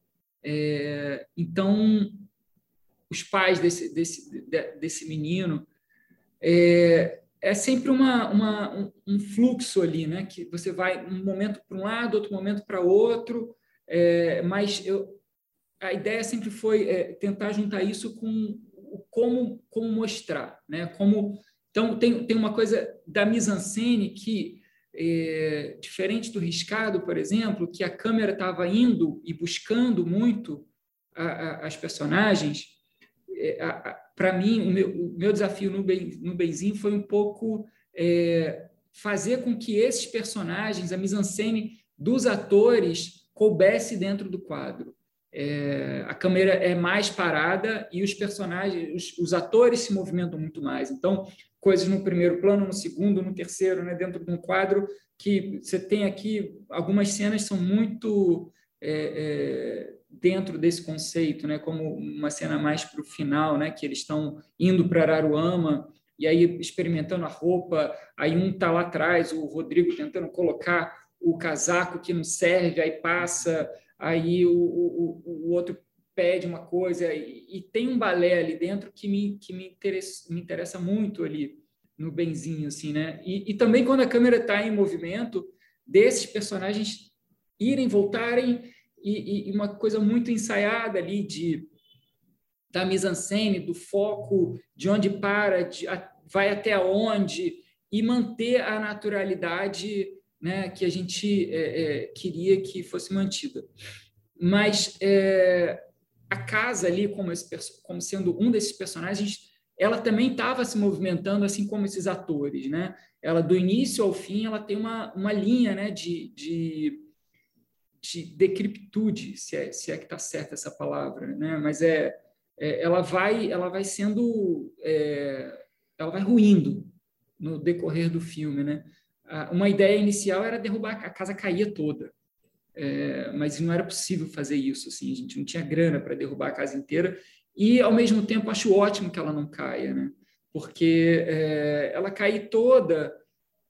É, então, os pais desse, desse, desse menino é, é sempre uma, uma, um, um, fluxo ali, né? Que você vai um momento para um lado, outro momento para outro, é, mas eu, a ideia sempre foi é, tentar juntar isso com como, como mostrar, né? Como então tem, tem uma coisa da mise-en-scène que é, diferente do riscado, por exemplo, que a câmera estava indo e buscando muito a, a, as personagens, é, para mim, o meu, o meu, desafio no, ben, no Benzinho foi um pouco é, fazer com que esses personagens, a mise-en-scène dos atores, coubesse dentro do quadro. É, a câmera é mais parada e os personagens, os, os, atores se movimentam muito mais. Então, coisas no primeiro plano, no segundo, no terceiro, né, dentro de um quadro que você tem aqui algumas cenas são muito é, é, dentro desse conceito, né, como uma cena mais para o final, né, que eles estão indo para Araruama e aí experimentando a roupa, aí um está lá atrás, o Rodrigo tentando colocar o casaco que não serve, aí passa aí o, o, o outro pede uma coisa, e, e, tem um balé ali dentro que me, que me, interessa, me interessa muito ali no benzinho, assim, né? E, e também quando a câmera está em movimento, desses personagens irem, voltarem, e, e, uma coisa muito ensaiada ali de da mise-en-scène, do foco, de onde para, de, a, vai até onde, e manter a naturalidade né, que a gente é, é, queria que fosse mantida. Mas é, a casa ali, como, esse, como, sendo um desses personagens, ela também estava se movimentando, assim como esses atores. Né? Ela, do início ao fim, ela tem uma, uma linha né, de, de, de decriptude, se é, se é que está certa essa palavra, né? mas é, é, ela, vai, ela vai sendo... É, ela vai ruindo no decorrer do filme, né? Uma ideia inicial era derrubar a casa caía toda. É, mas não era possível fazer isso assim a gente não tinha grana para derrubar a casa inteira. E ao mesmo tempo acho ótimo que ela não caia né? Porque é, ela cair toda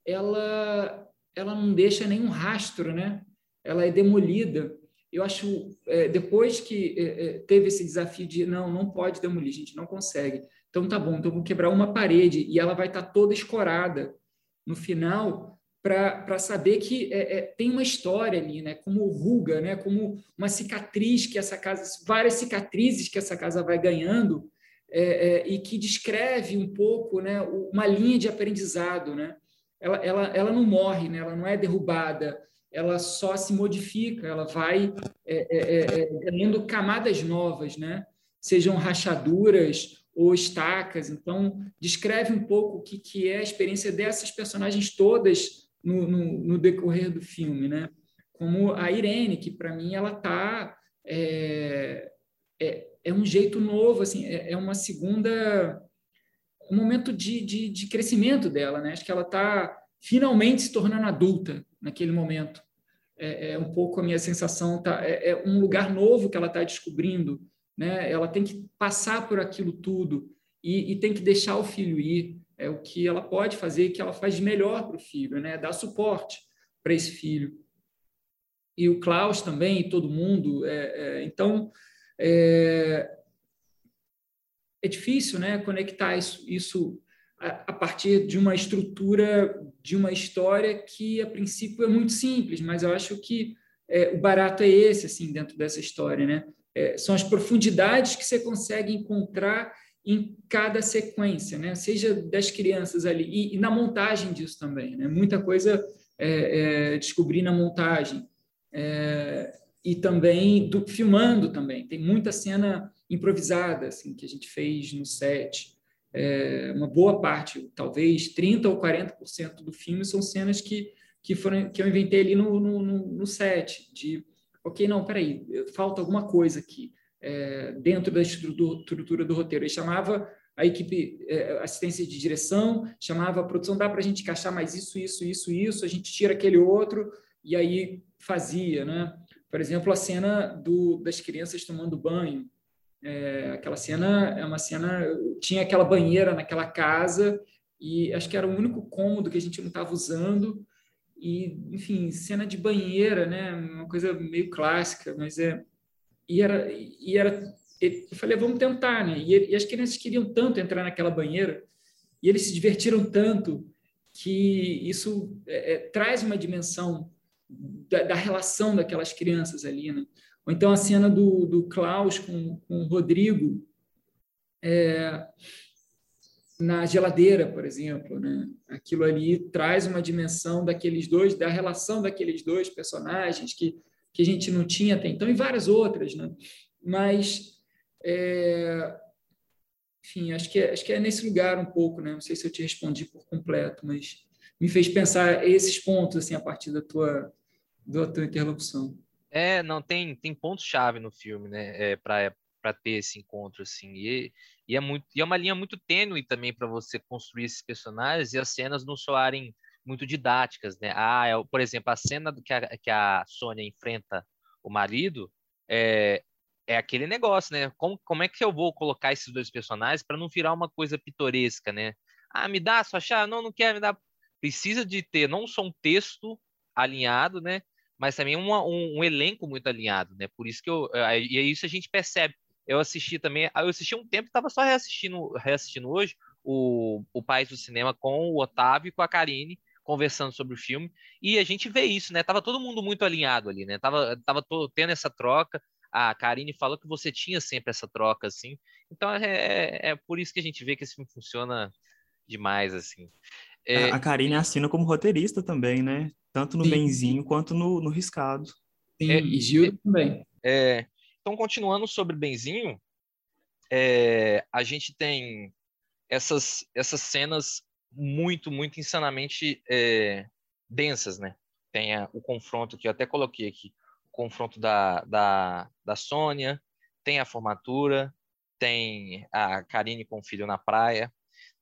ela ela não deixa nenhum rastro né? Ela é demolida. Eu acho é, depois que é, é, teve esse desafio de não não pode demolir a gente não consegue. Então tá bom então vou quebrar uma parede e ela vai estar tá toda escorada no final para saber que é, é, tem uma história ali, né? Como ruga, né? Como uma cicatriz que essa casa, várias cicatrizes que essa casa vai ganhando é, é e que descreve um pouco, né? Uma linha de aprendizado, né? Ela, ela, ela não morre, né? Ela não é derrubada, ela só se modifica, ela vai é, é, ganhando camadas novas, né? Sejam rachaduras ou estacas. Então, descreve um pouco o que, que é a experiência dessas personagens todas no, no, no decorrer do filme, né? Como a Irene, que para mim ela tá é, é, é, um jeito novo, assim, é, é uma segunda um momento de, de, de, crescimento dela, né? Acho que ela está finalmente se tornando adulta naquele momento. É, é, um pouco a minha sensação, tá? É, é um lugar novo que ela está descobrindo né? Ela tem que passar por aquilo tudo e, e, tem que deixar o filho ir. É o que ela pode fazer, que ela faz de melhor para o filho, né? Dar suporte para esse filho. E o Klaus também, e todo mundo. É, é, então, é, é, difícil, né? Conectar isso, isso a, a partir de uma estrutura, de uma história que a princípio é muito simples, mas eu acho que é, o barato é esse, assim, dentro dessa história, né? É, são as profundidades que você consegue encontrar em cada sequência, né? seja das crianças ali, e, e na montagem disso também. Né? Muita coisa é, é, descobri na montagem. É, e também do, filmando também. Tem muita cena improvisada assim, que a gente fez no set. É, uma boa parte, talvez 30% ou 40% do filme, são cenas que, que, foram, que eu inventei ali no, no, no set, de ok, não, peraí, falta alguma coisa aqui é, dentro da estrutura do roteiro. Ele chamava a equipe é, assistência de direção, chamava a produção, dá para a gente encaixar mais isso, isso, isso, isso, a gente tira aquele outro e aí fazia, né? Por exemplo, a cena do, das crianças tomando banho. É, aquela cena é uma cena tinha aquela banheira naquela casa e acho que era o único cômodo que a gente não estava usando e enfim cena de banheira né uma coisa meio clássica mas é e era e era eu falei vamos tentar né e, e as crianças queriam tanto entrar naquela banheira e eles se divertiram tanto que isso é, é, traz uma dimensão da, da, relação daquelas crianças ali né. Ou então a cena do, do Klaus com, com o Rodrigo é, na geladeira, por exemplo, né? Aquilo ali traz uma dimensão daqueles dois, da relação daqueles dois personagens que, que a gente não tinha até então, e várias outras, né? Mas, é... enfim, acho que, é, acho que é nesse lugar um pouco, né? Não sei se eu te respondi por completo, mas me fez pensar esses pontos, assim, a partir da tua, da tua interlocução. É, não, tem, tem pontos-chave no filme, né? É, para para ter esse encontro assim e, e é muito e é uma linha muito tênue também para você construir esses personagens e as cenas não soarem muito didáticas né? Ah é, por exemplo a cena que a, que a Sônia enfrenta o marido é, é aquele negócio né? Como, como é que eu vou colocar esses dois personagens para não virar uma coisa pitoresca né? Ah me dá sua chave não não quer me dar. Precisa de ter não só um texto alinhado né? Mas também um, um, um, elenco muito alinhado, né? Por isso que eu, e é isso a gente percebe eu assisti também, eu assisti um tempo, estava só reassistindo, reassistindo hoje o, o País do Cinema com o Otávio e com a Karine, conversando sobre o filme, e a gente vê isso, né? Tava todo mundo muito alinhado ali, né? Tava, tava todo, tendo essa troca. A Karine falou que você tinha sempre essa troca, assim. Então é, é, é por isso que a gente vê que esse filme funciona demais, assim. É... A, a Karine assina como roteirista também, né? Tanto no Sim. Benzinho quanto no, no Riscado. Sim, é, e Gil também. É, então, continuando sobre Benzinho, é, a gente tem essas, essas cenas muito, muito insanamente é, densas, né? Tem a, o confronto que eu até coloquei aqui, o confronto da, da, da Sônia, tem a formatura, tem a Karine com o filho na praia,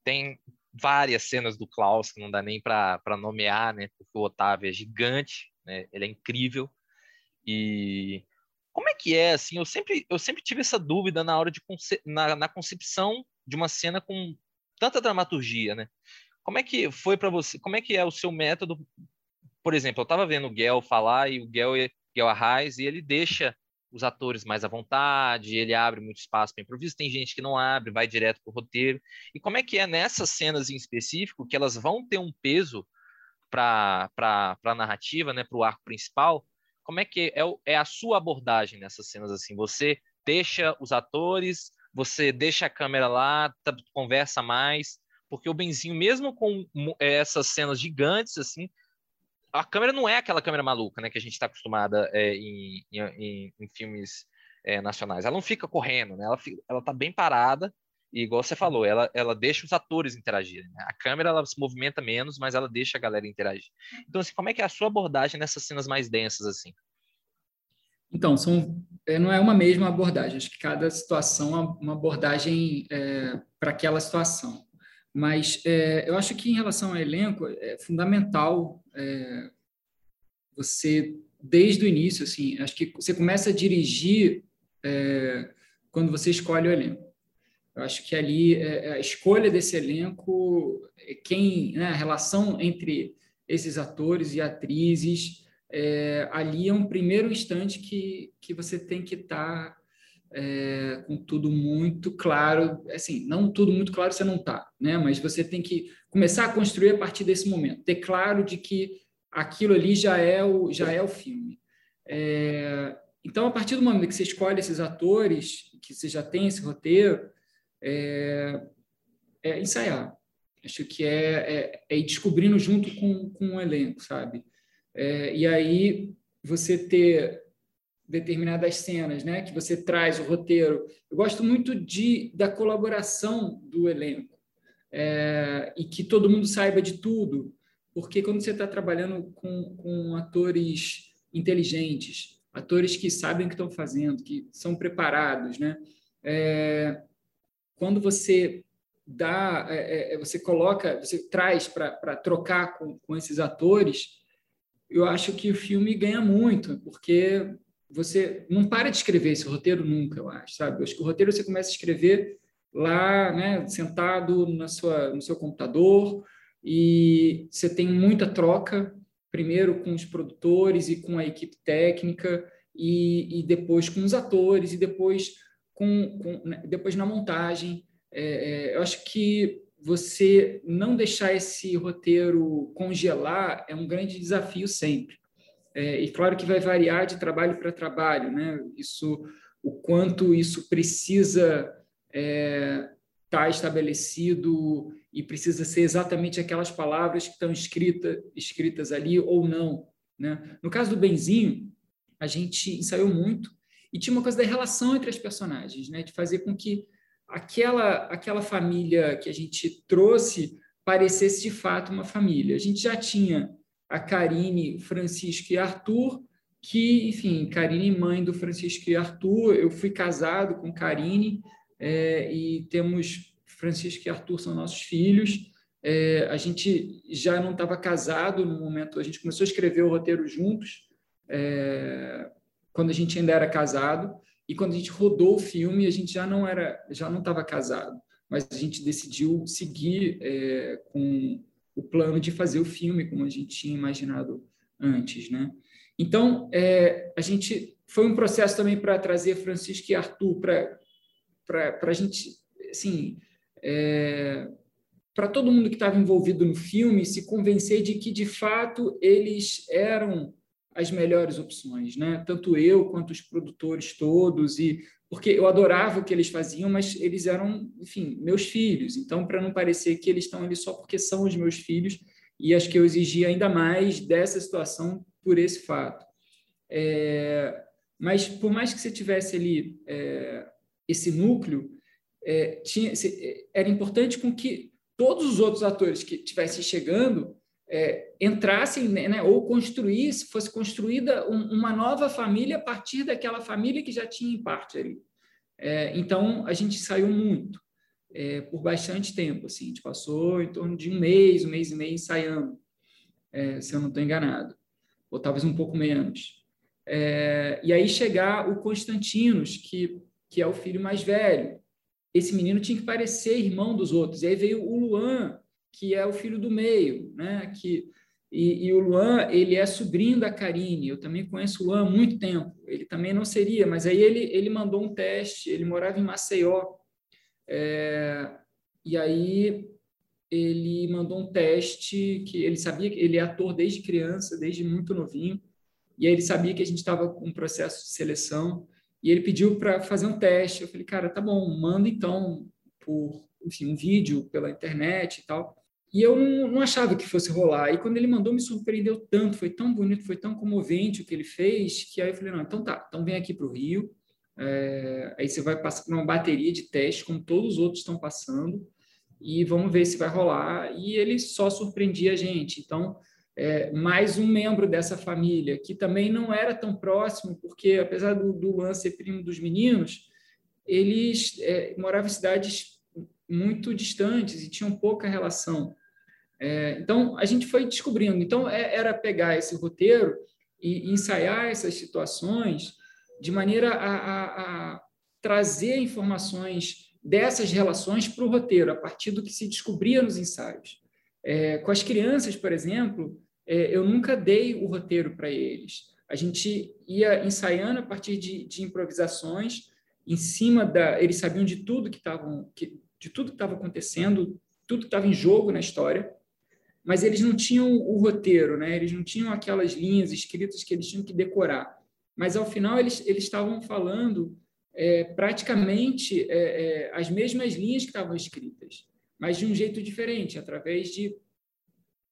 tem várias cenas do Klaus que não dá nem para nomear, né? Porque o Otávio é gigante, né? Ele é incrível. E como é que é, assim, eu sempre, eu sempre tive essa dúvida na hora de, conce na, na concepção de uma cena com tanta dramaturgia, né? Como é que foi para você, como é que é o seu método? Por exemplo, eu estava vendo o Gel falar e o Gel, Gel Arraes, e ele deixa os atores mais à vontade, ele abre muito espaço para improviso, tem gente que não abre, vai direto para o roteiro. E como é que é nessas cenas em específico, que elas vão ter um peso para a narrativa, né, para o arco principal, como é que é, é a sua abordagem nessas cenas assim? Você deixa os atores, você deixa a câmera lá, tá, conversa mais, porque o Benzinho, mesmo com é, essas cenas gigantes assim, a câmera não é aquela câmera maluca, né, que a gente está acostumada é, em, em, em, filmes é, nacionais. Ela não fica correndo, né? Ela, fica, ela tá bem parada e igual você falou, ela, ela deixa os atores interagirem. Né? A câmera ela se movimenta menos, mas ela deixa a galera interagir. Então, assim, como é que é a sua abordagem nessas cenas mais densas, assim? Então, são, é, não é uma mesma abordagem. Acho que cada situação é uma abordagem é, para aquela situação. Mas é, eu acho que em relação ao elenco, é fundamental é, você, desde o início, assim, acho que você começa a dirigir é, quando você escolhe o elenco. Eu acho que ali é, é, a escolha desse elenco, é quem, né, a relação entre esses atores e atrizes, é, ali é um primeiro instante que, que você tem que estar tá, é, com tudo muito claro. Assim, não tudo muito claro você não está, né? mas você tem que começar a construir a partir desse momento, ter claro de que aquilo ali já é o, já é o filme. É, então, a partir do momento que você escolhe esses atores, que você já tem esse roteiro, é, é ensaiar. Acho que é, é, é, ir descobrindo junto com, com o elenco, sabe? É, e aí você ter determinadas cenas, né, que você traz o roteiro. Eu gosto muito de da colaboração do elenco é, e que todo mundo saiba de tudo, porque quando você está trabalhando com, com atores inteligentes, atores que sabem o que estão fazendo, que são preparados, né? É, quando você dá, é, é, é, você coloca, você traz para trocar com, com esses atores, eu acho que o filme ganha muito, porque você não para de escrever esse roteiro nunca, eu acho, sabe? Eu acho que o roteiro você começa a escrever lá, né, sentado na sua, no seu computador, e você tem muita troca, primeiro com os produtores e com a equipe técnica, e, e depois com os atores, e depois com, com né, depois na montagem. É, é, eu acho que você não deixar esse roteiro congelar é um grande desafio sempre. É, e claro que vai variar de trabalho para trabalho, né? Isso, o quanto isso precisa é, está estabelecido e precisa ser exatamente aquelas palavras que estão escrita, escritas ali ou não. Né? No caso do Benzinho, a gente ensaiou muito e tinha uma coisa da relação entre as personagens, né? de fazer com que aquela, aquela família que a gente trouxe parecesse de fato uma família. A gente já tinha a Karine, Francisco e Arthur, que, enfim, Karine, mãe do Francisco e Arthur, eu fui casado com Karine é, e temos Francisco e Arthur são nossos filhos. É, a gente já não estava casado no momento, a gente começou a escrever o roteiro juntos, é, quando a gente ainda era casado, e quando a gente rodou o filme, a gente já não era, já não estava casado, mas a gente decidiu seguir é, com o plano de fazer o filme como a gente tinha imaginado antes, né? Então, é, a gente foi um processo também para trazer Francisco e Arthur para para a gente, assim, é, para todo mundo que estava envolvido no filme se convencer de que de fato eles eram as melhores opções, né? Tanto eu quanto os produtores todos e porque eu adorava o que eles faziam, mas eles eram, enfim, meus filhos. Então, para não parecer que eles estão ali só porque são os meus filhos, e acho que eu exigi ainda mais dessa situação por esse fato. É, mas por mais que você tivesse ali é, esse núcleo, é, tinha, era importante com que todos os outros atores que estivessem chegando é, entrassem né, né, ou construísse, fosse construída um, uma nova família a partir daquela família que já tinha em parte ali. É, então, a gente saiu muito, é, por bastante tempo. Assim, a gente passou em torno de um mês, um mês e meio ensaiando, é, se eu não estou enganado, ou talvez um pouco menos. É, e aí chegar o Constantinos, que, que é o filho mais velho. Esse menino tinha que parecer irmão dos outros. E aí veio o Luan, que é o filho do meio, né? Que e, e, o Luan, ele é sobrinho da Karine. Eu também conheço o Luan há muito tempo. Ele também não seria, mas aí ele, ele mandou um teste. Ele morava em Maceió. É, e aí ele mandou um teste que ele sabia que ele é ator desde criança, desde muito novinho. E aí ele sabia que a gente estava com um processo de seleção. E ele pediu para fazer um teste. Eu falei, cara, tá bom, manda então por enfim, um vídeo pela internet e tal. E eu não, não, achava que fosse rolar. E quando ele mandou, me surpreendeu tanto, foi tão bonito, foi tão comovente o que ele fez, que aí eu falei, não, então tá, então vem aqui para o Rio, é, aí você vai passar por uma bateria de testes, como todos os outros estão passando, e vamos ver se vai rolar. E ele só surpreendia a gente. Então, é, mais um membro dessa família, que também não era tão próximo, porque apesar do, do Luan ser primo dos meninos, eles é, moravam em cidades muito distantes e tinham pouca relação. É, então, a gente foi descobrindo. Então, é, era pegar esse roteiro e, e ensaiar essas situações de maneira a, a, a trazer informações dessas relações para o roteiro, a partir do que se descobria nos ensaios. É, com as crianças, por exemplo, é, eu nunca dei o roteiro para eles. A gente ia ensaiando a partir de, de improvisações, em cima da. Eles sabiam de tudo que estavam. de tudo que estava acontecendo, tudo que estava em jogo na história mas eles não tinham o roteiro, né? Eles não tinham aquelas linhas escritas que eles tinham que decorar. Mas ao final eles eles estavam falando é, praticamente é, é, as mesmas linhas que estavam escritas, mas de um jeito diferente, através de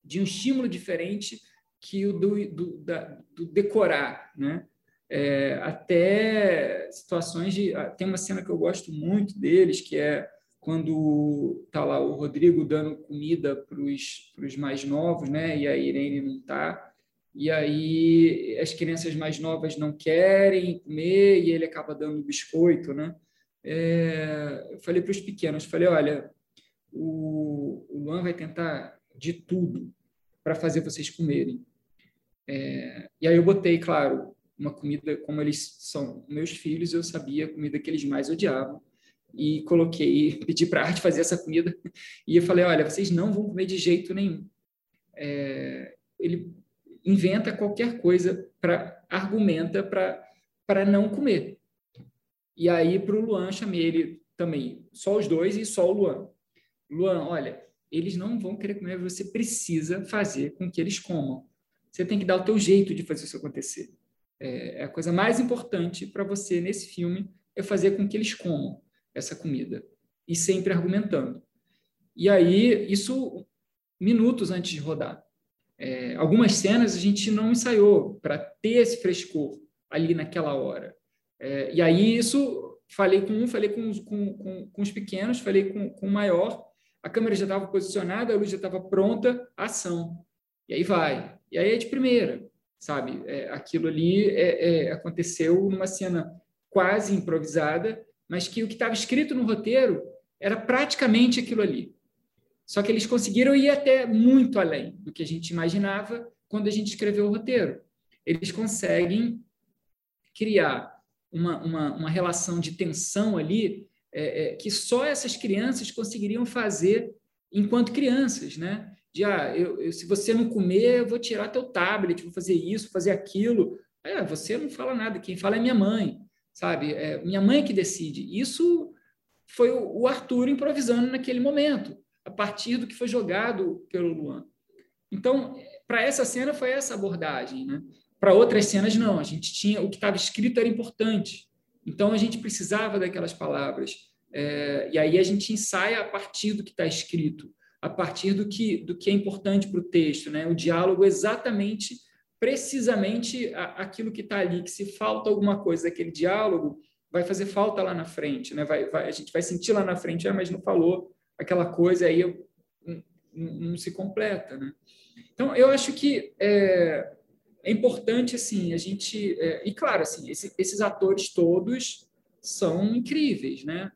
de um estímulo diferente que o do, do, da, do decorar, né? É, até situações de tem uma cena que eu gosto muito deles que é quando tá lá o Rodrigo dando comida para os mais novos, né? E a Irene não tá. E aí as crianças mais novas não querem comer e ele acaba dando biscoito, né? É, eu falei para os pequenos, falei, olha, o, o Luan vai tentar de tudo para fazer vocês comerem. É, e aí eu botei, claro, uma comida como eles são meus filhos, eu sabia a comida que eles mais odiavam e coloquei, pedi para a arte fazer essa comida e eu falei, olha, vocês não vão comer de jeito nenhum. É, ele inventa qualquer coisa para argumenta para para não comer. E aí para o Luan chamei ele também, só os dois e só o Luan. Luan, olha, eles não vão querer comer, você precisa fazer com que eles comam. Você tem que dar o teu jeito de fazer isso acontecer. É, é a coisa mais importante para você nesse filme é fazer com que eles comam essa comida. e sempre argumentando. E aí, isso minutos antes de rodar. É, algumas cenas a gente não ensaiou para ter esse frescor ali naquela hora. É, e aí, isso, falei com um, falei com, com, com, com os pequenos, falei com, com o maior, a câmera já estava posicionada, a luz já estava pronta, ação. E aí vai. E aí é de primeira, sabe? É, aquilo ali é, é aconteceu numa cena quase improvisada, mas que o que estava escrito no roteiro era praticamente aquilo ali. Só que eles conseguiram ir até muito além do que a gente imaginava quando a gente escreveu o roteiro. Eles conseguem criar uma, uma, uma relação de tensão ali é, é, que só essas crianças conseguiriam fazer enquanto crianças, né? De, ah, eu, eu, se você não comer, eu vou tirar teu tablet, vou fazer isso, fazer aquilo. É, você não fala nada, quem fala é minha mãe, sabe? É minha mãe que decide. Isso foi o, o Arthur improvisando naquele momento a partir do que foi jogado pelo Luan. Então, para essa cena foi essa abordagem, né? Para outras cenas não, a gente tinha o que estava escrito era importante. Então a gente precisava daquelas palavras. É, e aí a gente ensaia a partir do que está escrito, a partir do que do que é importante para o texto, né? O diálogo é exatamente, precisamente aquilo que está ali. Que se falta alguma coisa daquele diálogo, vai fazer falta lá na frente, né? Vai, vai, a gente vai sentir lá na frente, ah, mas não falou aquela coisa aí eu, não, não, se completa, né? Então eu acho que é, é importante assim a gente é, e claro assim esse, esses atores todos são incríveis, né?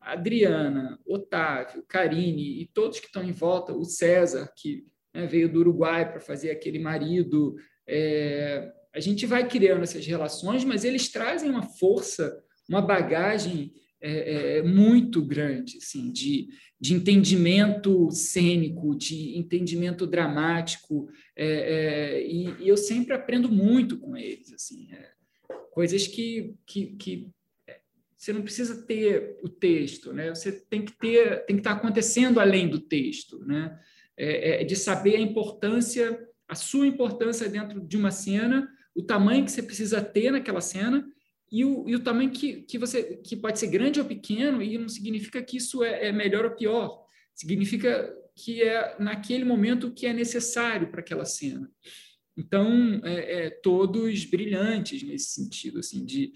Adriana, Otávio, Karine e todos que estão em volta, o César que né, veio do Uruguai para fazer aquele marido, é, a gente vai criando essas relações, mas eles trazem uma força, uma bagagem é, é, é, muito grande, assim, de, de entendimento cênico, de entendimento dramático, é, é, e, e, eu sempre aprendo muito com eles, assim, é, coisas que, que, que, você não precisa ter o texto, né? Você tem que ter, tem que estar acontecendo além do texto, né? De saber a importância, a sua importância dentro de uma cena, o tamanho que você precisa ter naquela cena e o, e o tamanho que, que você que pode ser grande ou pequeno e não significa que isso é, é melhor ou pior. Significa que é naquele momento que é necessário para aquela cena. Então é, é, todos brilhantes nesse sentido assim de,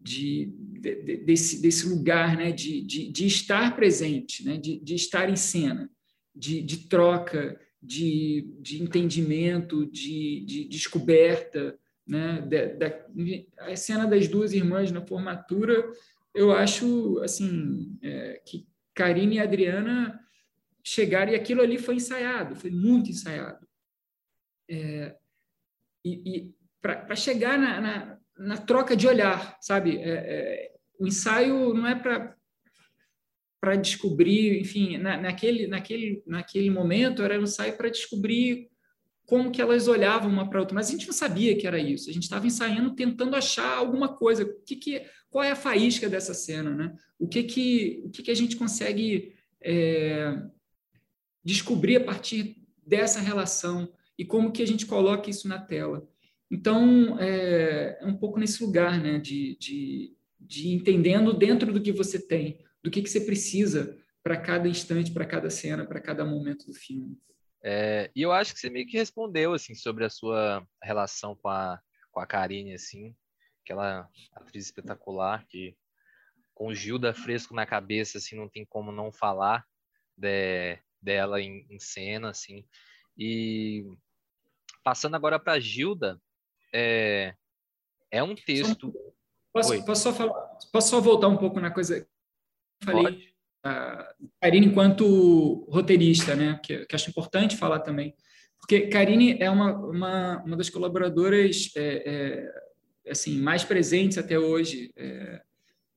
de, de, desse, desse lugar né de, de, de estar presente né de, de estar em cena de, de troca de, de entendimento de, de descoberta né? Da, a cena das duas irmãs na formatura, eu acho assim é, que Karine e Adriana chegaram e aquilo ali foi ensaiado, foi muito ensaiado. É, e, e para chegar na, na, na, troca de olhar, sabe? É, é o ensaio não é para para descobrir, enfim, na, naquele, naquele, naquele momento era um ensaio para descobrir como que elas olhavam uma para outra, mas a gente não sabia que era isso. A gente estava ensaiando, tentando achar alguma coisa. O que, que qual é a faísca dessa cena, né? O que que o que, que a gente consegue é, descobrir a partir dessa relação e como que a gente coloca isso na tela? Então é, é um pouco nesse lugar, né? De, de, de entendendo dentro do que você tem, do que que você precisa para cada instante, para cada cena, para cada momento do filme. É, e eu acho que você meio que respondeu assim sobre a sua relação com a, com a Karine, assim, aquela atriz espetacular que com Gilda fresco na cabeça, assim, não tem como não falar de, dela em, em, cena, assim. E passando agora para Gilda, é, é um texto. Posso, posso, só falar, posso só voltar um pouco na coisa falei? A Karine enquanto roteirista, né? Que, que, acho importante falar também, porque Karine é uma, uma, uma das colaboradoras é, é, assim mais presentes até hoje é,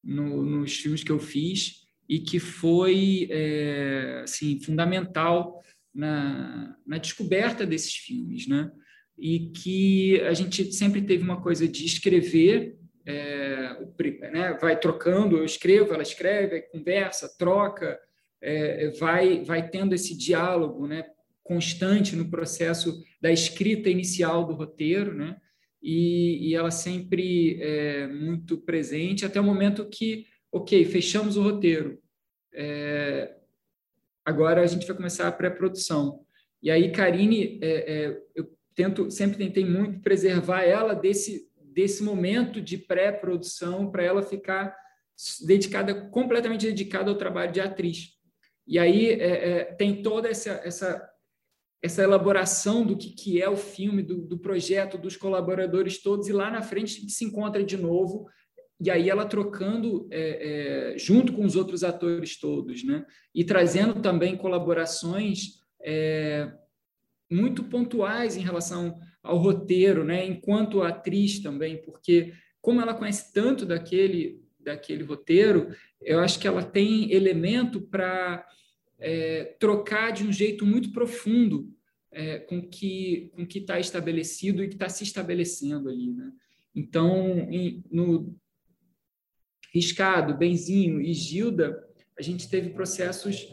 no, nos filmes que eu fiz e que foi é, assim fundamental na, na descoberta desses filmes, né? E que a gente sempre teve uma coisa de escrever é, né, vai trocando, eu escrevo, ela escreve, conversa, troca, é, vai, vai tendo esse diálogo né, constante no processo da escrita inicial do roteiro, né, e, e ela sempre é muito presente até o momento que, ok, fechamos o roteiro, é, agora a gente vai começar a pré-produção. E aí, Karine, é, é, eu tento, sempre tentei muito preservar ela desse, desse momento de pré-produção para ela ficar dedicada, completamente dedicada ao trabalho de atriz. E aí é, é, tem toda essa, essa, essa elaboração do que, que é o filme, do, do projeto, dos colaboradores todos, e lá na frente se encontra de novo e aí ela trocando é, é, junto com os outros atores todos, né? E trazendo também colaborações é, muito pontuais em relação ao roteiro, né? Enquanto atriz também, porque como ela conhece tanto daquele daquele roteiro, eu acho que ela tem elemento para é, trocar de um jeito muito profundo é, com que com que está estabelecido e que está se estabelecendo ali, né? Então, em, no Riscado, Benzinho e Gilda, a gente teve processos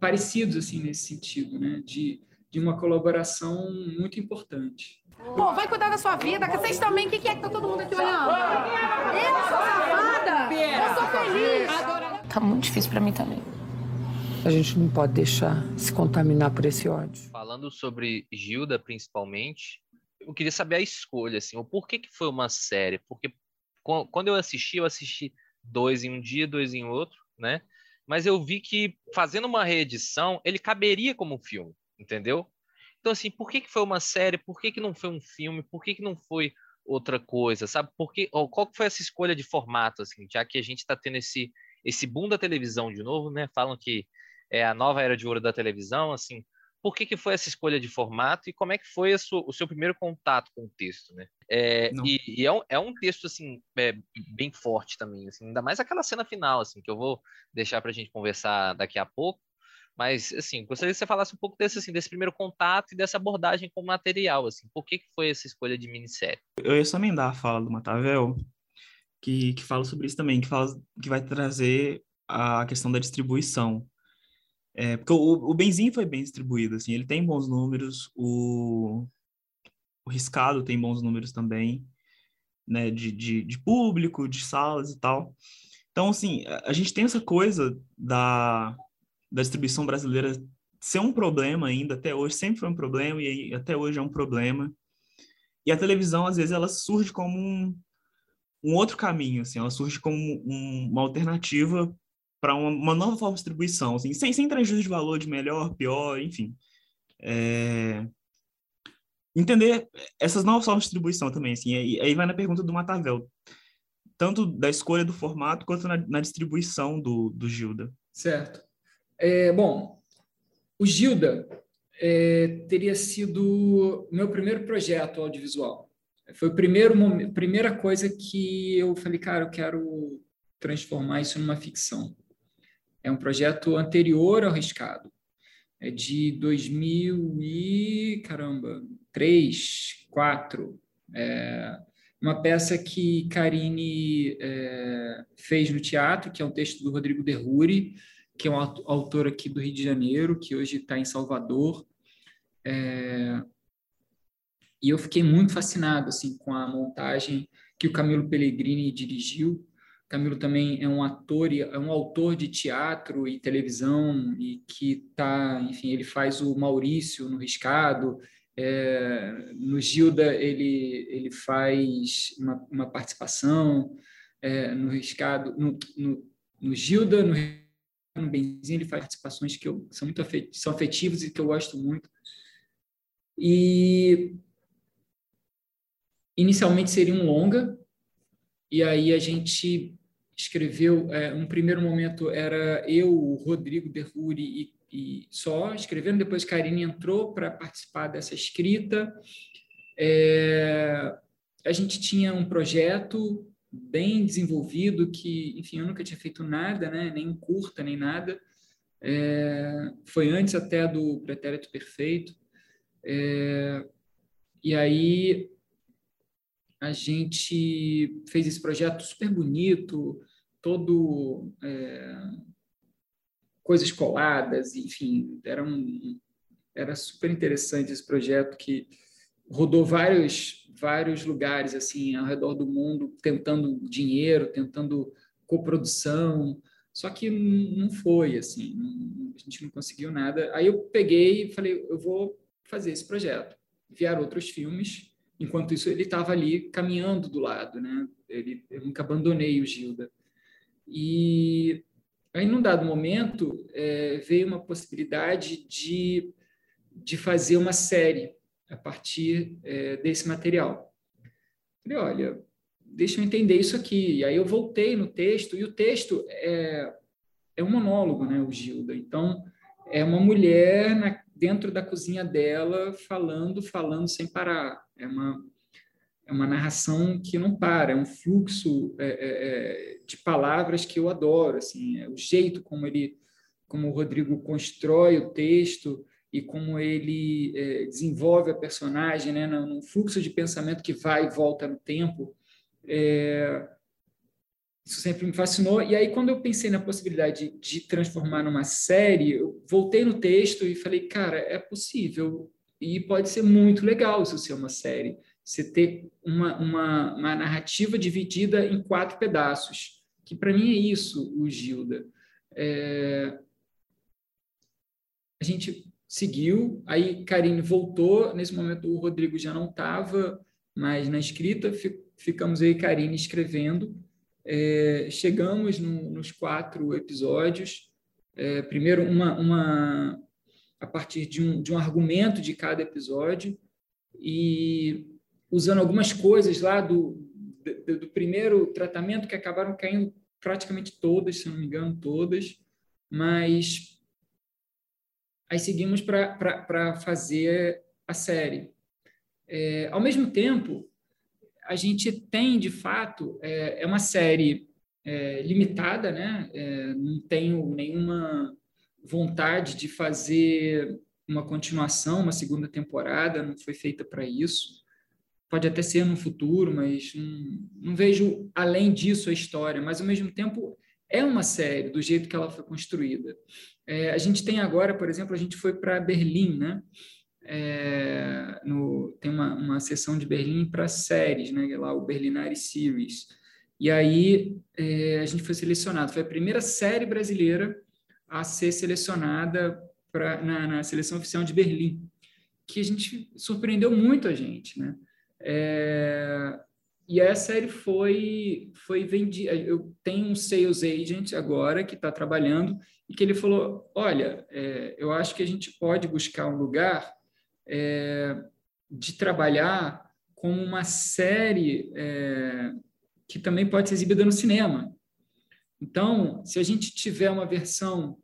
parecidos assim nesse sentido, né? De, de uma colaboração muito importante. Pô, vai cuidar da sua vida, que vocês também, o que, que é que tá todo mundo aqui olhando? Eu sou safada! Eu sou feliz! Tá muito difícil para mim também. A gente não pode deixar se contaminar por esse ódio. Falando sobre Gilda, principalmente, eu queria saber a escolha, assim, o porquê que foi uma série. Porque quando eu assisti, eu assisti dois em um dia, dois em outro, né? Mas eu vi que fazendo uma reedição, ele caberia como um filme, entendeu? Então, assim, por que, que foi uma série? Por que, que não foi um filme? Por que, que não foi outra coisa, sabe? Porque, oh, qual que foi essa escolha de formato, assim, já que a gente está tendo esse, esse boom da televisão de novo, né? Falam que é a nova era de ouro da televisão, assim, por que, que foi essa escolha de formato e como é que foi sua, o seu primeiro contato com o texto, né? É, e, e é, um, é, um, texto, assim, é, bem forte também, assim, ainda mais aquela cena final, assim, que eu vou deixar para a gente conversar daqui a pouco, mas, assim, gostaria que você falasse um pouco desse, assim, desse primeiro contato e dessa abordagem com o material, assim, por que, que foi essa escolha de minissérie? Eu ia só emendar a fala do Matavel, que, que fala sobre isso também, que, fala, que vai trazer a questão da distribuição, é, porque o, o Benzinho foi bem distribuído, assim, ele tem bons números, o, o Riscado tem bons números também, né, de, de, de público, de salas e tal. Então, assim, a, gente tem essa coisa da, da distribuição brasileira ser um problema ainda, até hoje, sempre foi um problema e até hoje é um problema. E a televisão, às vezes, ela surge como um, um outro caminho, assim, ela surge como um, uma alternativa para uma, uma, nova forma de distribuição, assim, sem, sem prejuízo de valor de melhor, pior, enfim. É... Entender essas novas formas de distribuição também, assim, aí, aí vai na pergunta do Matavel, tanto da escolha do formato quanto na, na distribuição do, do Gilda. Certo. É, bom, o Gilda é, teria sido meu primeiro projeto audiovisual. Foi a primeiro, primeira coisa que eu falei, cara, eu quero transformar isso numa ficção. É um projeto anterior ao Riscado. É de 2000 e, caramba, 3, 4. É uma peça que Karine é, fez no teatro, que é um texto do Rodrigo Derruri, que é um autor aqui do Rio de Janeiro, que hoje está em Salvador. É, e eu fiquei muito fascinado assim com a montagem que o Camilo Pellegrini dirigiu Camilo também é um ator, é um autor de teatro e televisão e que tá, enfim, ele faz o Maurício no Riscado, é, no Gilda ele ele faz uma, uma participação é, no Riscado, no, no, no Gilda, no, no Benzinho ele faz participações que eu, são muito afet, são afetivas e que eu gosto muito. E inicialmente seria um longa, e aí a gente escreveu, é, um primeiro momento era eu, o Rodrigo Derruri e, e só escrevendo, depois Karine entrou para participar dessa escrita. É, a gente tinha um projeto bem desenvolvido que, enfim, eu nunca tinha feito nada, né, nem curta, nem nada. É, foi antes até do Pretérito Perfeito. É, e aí a gente fez esse projeto super bonito, todo é, coisas coladas, enfim, era um era super interessante esse projeto que rodou vários vários lugares assim ao redor do mundo tentando dinheiro, tentando coprodução, Só que não foi assim, a gente não conseguiu nada. Aí eu peguei e falei, eu vou fazer esse projeto. Vieram outros filmes, enquanto isso ele estava ali caminhando do lado, né? Ele, eu nunca abandonei o Gilda. E aí, num dado momento, é, veio uma possibilidade de, de fazer uma série a partir é, desse material. Falei, olha, deixa eu entender isso aqui. E aí eu voltei no texto, e o texto é, é um monólogo, né, o Gilda. Então, é uma mulher na, dentro da cozinha dela falando, falando sem parar. É uma, é uma narração que não para, é um fluxo é, é, é de palavras que eu adoro. Assim, é o jeito como ele, como o Rodrigo constrói o texto e como ele é, desenvolve a personagem, né, num fluxo de pensamento que vai e volta no tempo. É, isso sempre me fascinou. E aí, quando eu pensei na possibilidade de, transformar numa série, eu voltei no texto e falei, cara, é possível. E pode ser muito legal isso ser uma série. Você ter uma, uma, uma narrativa dividida em quatro pedaços. Que para mim é isso, o Gilda. É... A gente seguiu, aí Karine voltou. Nesse momento, o Rodrigo já não estava mais na escrita. Ficamos aí, Karine, escrevendo. É, chegamos no, nos quatro episódios. É, primeiro, uma, uma, a partir de um, de um argumento de cada episódio e usando algumas coisas lá do, do, do primeiro tratamento que acabaram caindo praticamente todas, se não me engano, todas, mas aí seguimos para fazer a série. É, ao mesmo tempo, a gente tem, de fato, é, é uma série é, limitada, né? É, não tenho nenhuma vontade de fazer uma continuação, uma segunda temporada, não foi feita para isso. Pode até ser no futuro, mas não, não vejo além disso a história. Mas, ao mesmo tempo, é uma série do jeito que ela foi construída. É, a gente tem agora, por exemplo, a gente foi para Berlim, né? é, no, tem uma, uma sessão de Berlim para séries, né, lá o Berlinari Series. E aí é, a gente foi selecionado. Foi a primeira série brasileira a ser selecionada pra, na, na seleção oficial de Berlim, que a gente surpreendeu muito a gente, né? É, e a série foi foi vendida. Eu tenho um sales agent agora que está trabalhando e que ele falou: olha, é, eu acho que a gente pode buscar um lugar é, de trabalhar como uma série é, que também pode ser exibida no cinema. Então, se a gente tiver uma versão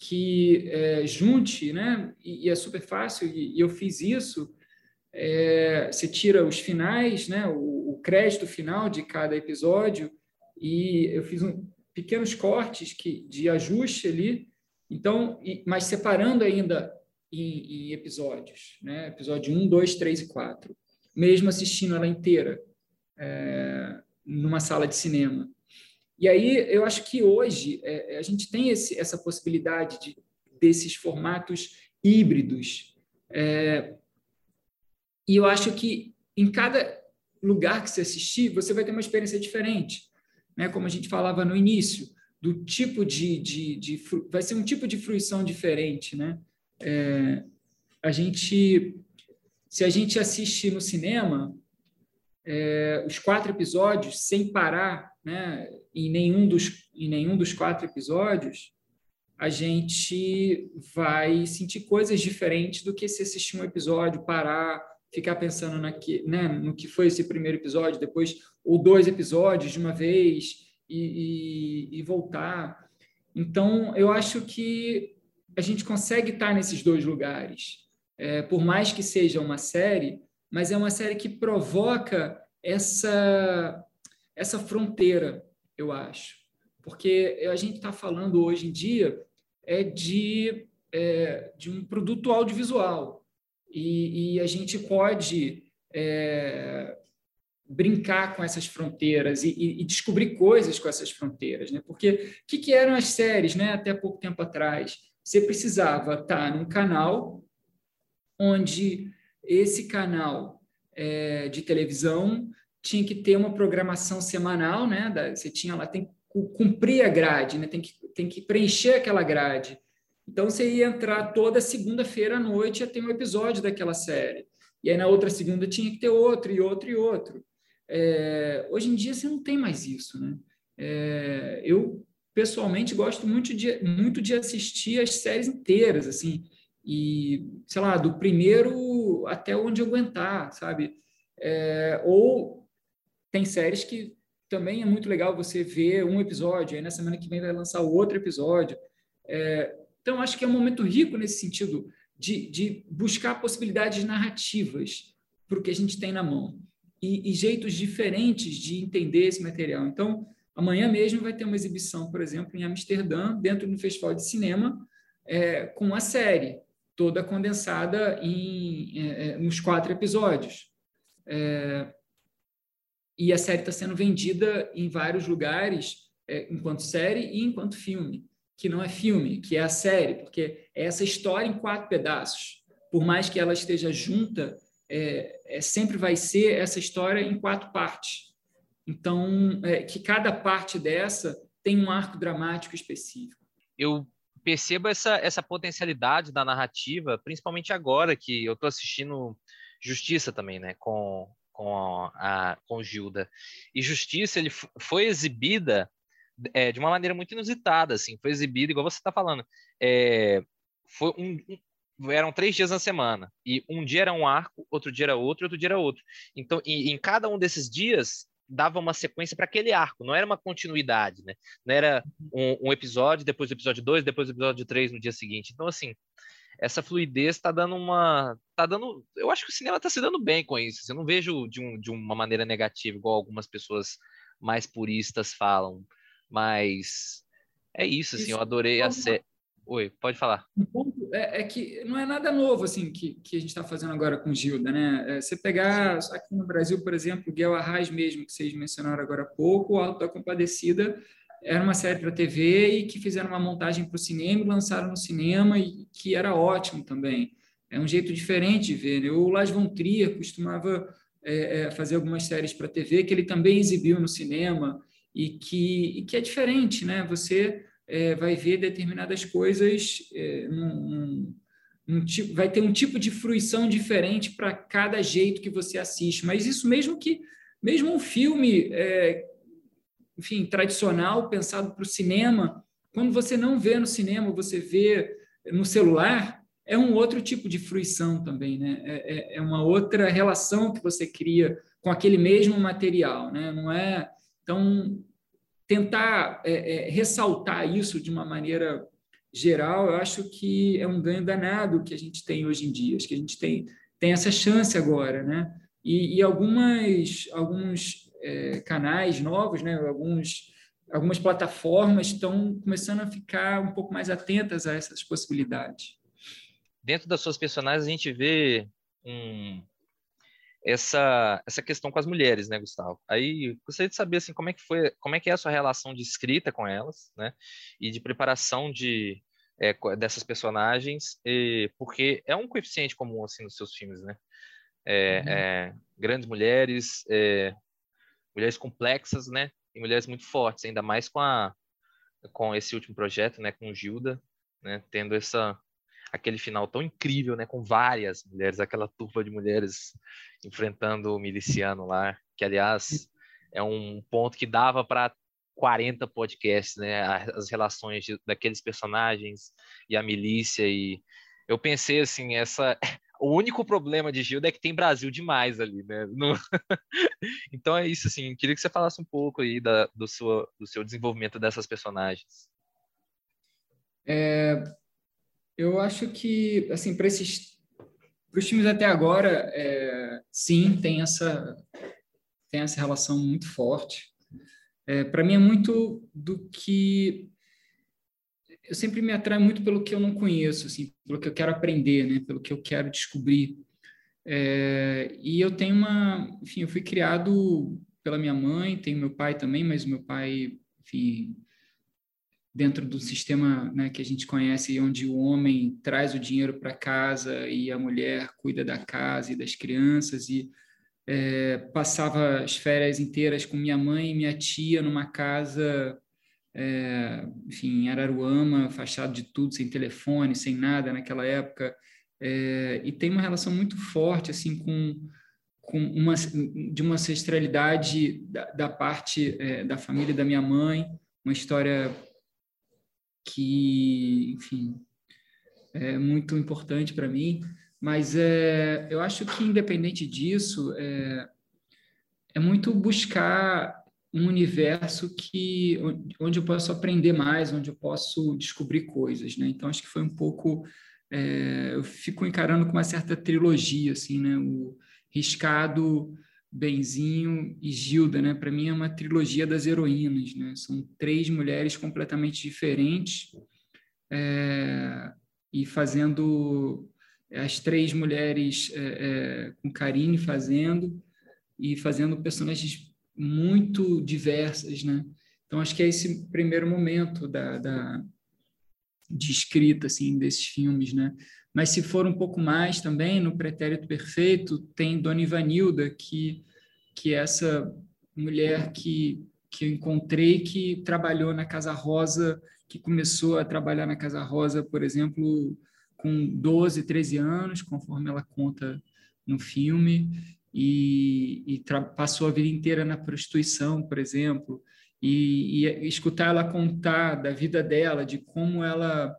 que é, junte, né, e, e, é super fácil, e, e eu fiz isso, é, você tira os finais, né, o, o, crédito final de cada episódio, e eu fiz um, pequenos cortes que, de ajuste ali, então, e, mas separando ainda em, em episódios, né? episódio 1, 2, 3 e 4, mesmo assistindo ela inteira é, numa sala de cinema. E aí eu acho que hoje é, a gente tem esse, essa possibilidade de, desses formatos híbridos. É, e eu acho que em cada lugar que você assistir, você vai ter uma experiência diferente. Né? Como a gente falava no início, do tipo de, de, de, vai ser um tipo de fruição diferente, né? é, a gente, se a gente assiste no cinema, é, os quatro episódios sem parar, né, em nenhum dos em nenhum dos quatro episódios, a gente vai sentir coisas diferentes do que se assistir um episódio, parar, ficar pensando naque, né, no que foi esse primeiro episódio, depois ou dois episódios de uma vez e, e, e voltar. Então, eu acho que a gente consegue estar nesses dois lugares. É, por mais que seja uma série, mas é uma série que provoca essa, essa fronteira, eu acho. Porque a gente está falando hoje em dia é de, é, de um produto audiovisual. E, e a gente pode é, brincar com essas fronteiras e, e, descobrir coisas com essas fronteiras. Né? Porque o que, que eram as séries né, até pouco tempo atrás? você precisava estar num canal onde esse canal é, de televisão tinha que ter uma programação semanal, né? Você tinha lá tem cumprir a grade, né? tem, que, tem que preencher aquela grade. Então você ia entrar toda segunda-feira à noite ia ter um episódio daquela série. E aí na outra segunda tinha que ter outro, e outro, e outro. É, hoje em dia você não tem mais isso. Né? É, eu, pessoalmente, gosto muito de, muito de assistir as séries inteiras, assim, e, sei lá, do primeiro até onde aguentar, sabe? É, ou tem séries que também é muito legal você ver um episódio, aí na semana que vem vai lançar outro episódio. É, então, acho que é um momento rico nesse sentido de, de buscar possibilidades narrativas para o que a gente tem na mão e, e, jeitos diferentes de entender esse material. Então, amanhã mesmo vai ter uma exibição, por exemplo, em Amsterdã, dentro do Festival de Cinema, é, com a série toda condensada em, é, é nos quatro episódios. É, e a série está sendo vendida em vários lugares é, enquanto série e enquanto filme, que não é filme, que é a série, porque é essa história em quatro pedaços. Por mais que ela esteja junta, é, é sempre vai ser essa história em quatro partes. Então, é, que cada parte dessa tem um arco dramático específico. Eu percebo essa, essa potencialidade da narrativa, principalmente agora que eu estou assistindo Justiça também, né, com com a com Gilda. E Justiça ele foi exibida é, de uma maneira muito inusitada, assim, foi exibida igual você está falando. É, foi um, um, eram três dias na semana e um dia era um arco, outro dia era outro, outro dia era outro. Então, e, em cada um desses dias dava uma sequência para aquele arco, não era uma continuidade, né? Não era um, um episódio, depois o episódio 2, depois o episódio 3 no dia seguinte. Então, assim, essa fluidez está dando uma. tá dando. Eu acho que o cinema está se dando bem com isso. Eu não vejo de, um, de uma maneira negativa, igual algumas pessoas mais puristas falam. Mas é isso, assim, isso. eu adorei a série. Oi, pode falar. Um ponto é, é, que não é nada novo assim que, que a gente está fazendo agora com Gilda, né? É, você pegar aqui no Brasil, por exemplo, o Guel Arraes mesmo, que vocês mencionaram agora há pouco, o Alto da Compadecida, era uma série para TV e que fizeram uma montagem para o cinema e lançaram no cinema e que era ótimo também. É um jeito diferente de ver. Né? O Lars von Trier costumava é, é, fazer algumas séries para TV que ele também exibiu no cinema e que, e que é diferente, né? Você é, vai ver determinadas coisas é, num, num tipo, vai ter um tipo de fruição diferente para cada jeito que você assiste. Mas isso mesmo que mesmo um filme é, enfim, tradicional, pensado para o cinema, quando você não vê no cinema, você vê no celular, é um outro tipo de fruição também, né? É, é, é uma outra relação que você cria com aquele mesmo material, né? Não é então tentar é, é, ressaltar isso de uma maneira geral, eu acho que é um ganho danado que a gente tem hoje em dia, acho que a gente tem tem essa chance agora, né? E, e algumas alguns é, canais novos, né? Alguns, algumas plataformas estão começando a ficar um pouco mais atentas a essas possibilidades. Dentro das suas personagens, a gente vê um, essa, essa questão com as mulheres, né, Gustavo? Aí gostaria de saber assim, como é que foi, como é que é a sua relação de escrita com elas, né? E de preparação de é, dessas personagens, e, porque é um coeficiente comum assim nos seus filmes, né? É, uhum. é, grandes mulheres, é, mulheres complexas, né? E mulheres muito fortes, ainda mais com a com esse último projeto, né, com Gilda, né, tendo essa aquele final tão incrível, né, com várias mulheres, aquela turba de mulheres enfrentando o miliciano lá, que aliás é um ponto que dava para 40 podcasts, né, as relações de, daqueles personagens e a milícia e eu pensei assim, essa o único problema de Gilda é que tem Brasil demais ali, né? No... então é isso, assim. Queria que você falasse um pouco aí da, do, seu, do seu desenvolvimento dessas personagens. É, eu acho que, assim, para esses para os times até agora, é, sim, tem essa tem essa relação muito forte. É, para mim é muito do que eu sempre me atraio muito pelo que eu não conheço, assim, pelo que eu quero aprender, né? Pelo que eu quero descobrir. É, e eu tenho uma, enfim, eu fui criado pela minha mãe, tenho meu pai também, mas o meu pai, enfim, dentro do sistema né, que a gente conhece, onde o homem traz o dinheiro para casa e a mulher cuida da casa e das crianças e é, passava as férias inteiras com minha mãe e minha tia numa casa é, enfim, em Araruama, afastado de tudo, sem telefone, sem nada naquela época, é, e tem uma relação muito forte assim com, com uma de uma ancestralidade da, da parte é, da família da minha mãe, uma história que, enfim, é muito importante para mim. Mas é, eu acho que, independente disso, é, é muito buscar um universo que onde eu posso aprender mais, onde eu posso descobrir coisas, né? Então acho que foi um pouco é, eu fico encarando com uma certa trilogia assim, né? O Riscado, Benzinho e Gilda, né? Para mim é uma trilogia das heroínas, né? São três mulheres completamente diferentes é, e fazendo as três mulheres é, é, com Karine fazendo e fazendo personagens muito diversas, né? Então acho que é esse primeiro momento da, da de escrita assim desses filmes, né? Mas se for um pouco mais também no Pretérito Perfeito tem Dona Ivanilda que que é essa mulher que que eu encontrei que trabalhou na Casa Rosa, que começou a trabalhar na Casa Rosa, por exemplo, com 12, 13 anos, conforme ela conta no filme, e, e passou a vida inteira na prostituição, por exemplo, e, e, escutar ela contar da vida dela, de como ela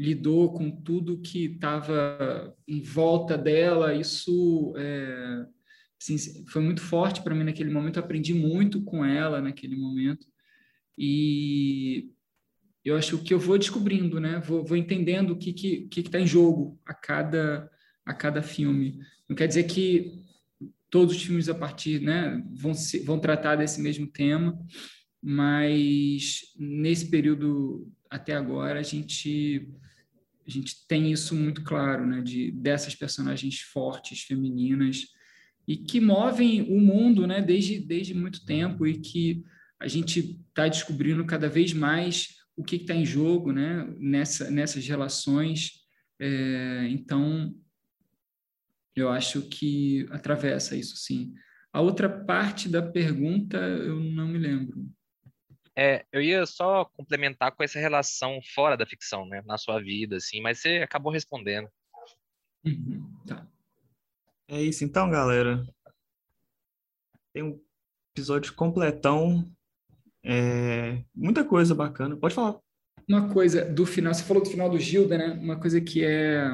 lidou com tudo que estava em volta dela, isso é, assim, foi muito forte para mim naquele momento. Eu aprendi muito com ela naquele momento e eu acho que eu vou descobrindo, né? Vou, vou entendendo o que que que está em jogo a cada a cada filme. Não quer dizer que todos os filmes a partir, né, vão, se, vão tratar desse mesmo tema, mas nesse período até agora a gente a gente tem isso muito claro, né, de dessas personagens fortes femininas e que movem o mundo, né, desde desde muito tempo e que a gente está descobrindo cada vez mais o que está em jogo, né, nessa nessas relações. É, então eu acho que atravessa isso, sim. A outra parte da pergunta eu não me lembro. É, eu ia só complementar com essa relação fora da ficção, né, na sua vida, assim, mas você acabou respondendo. Uhum, tá. É isso então, galera. Tem um episódio completão, é, muita coisa bacana. Pode falar. Uma coisa do final, você falou do final do Gilda, né? Uma coisa que é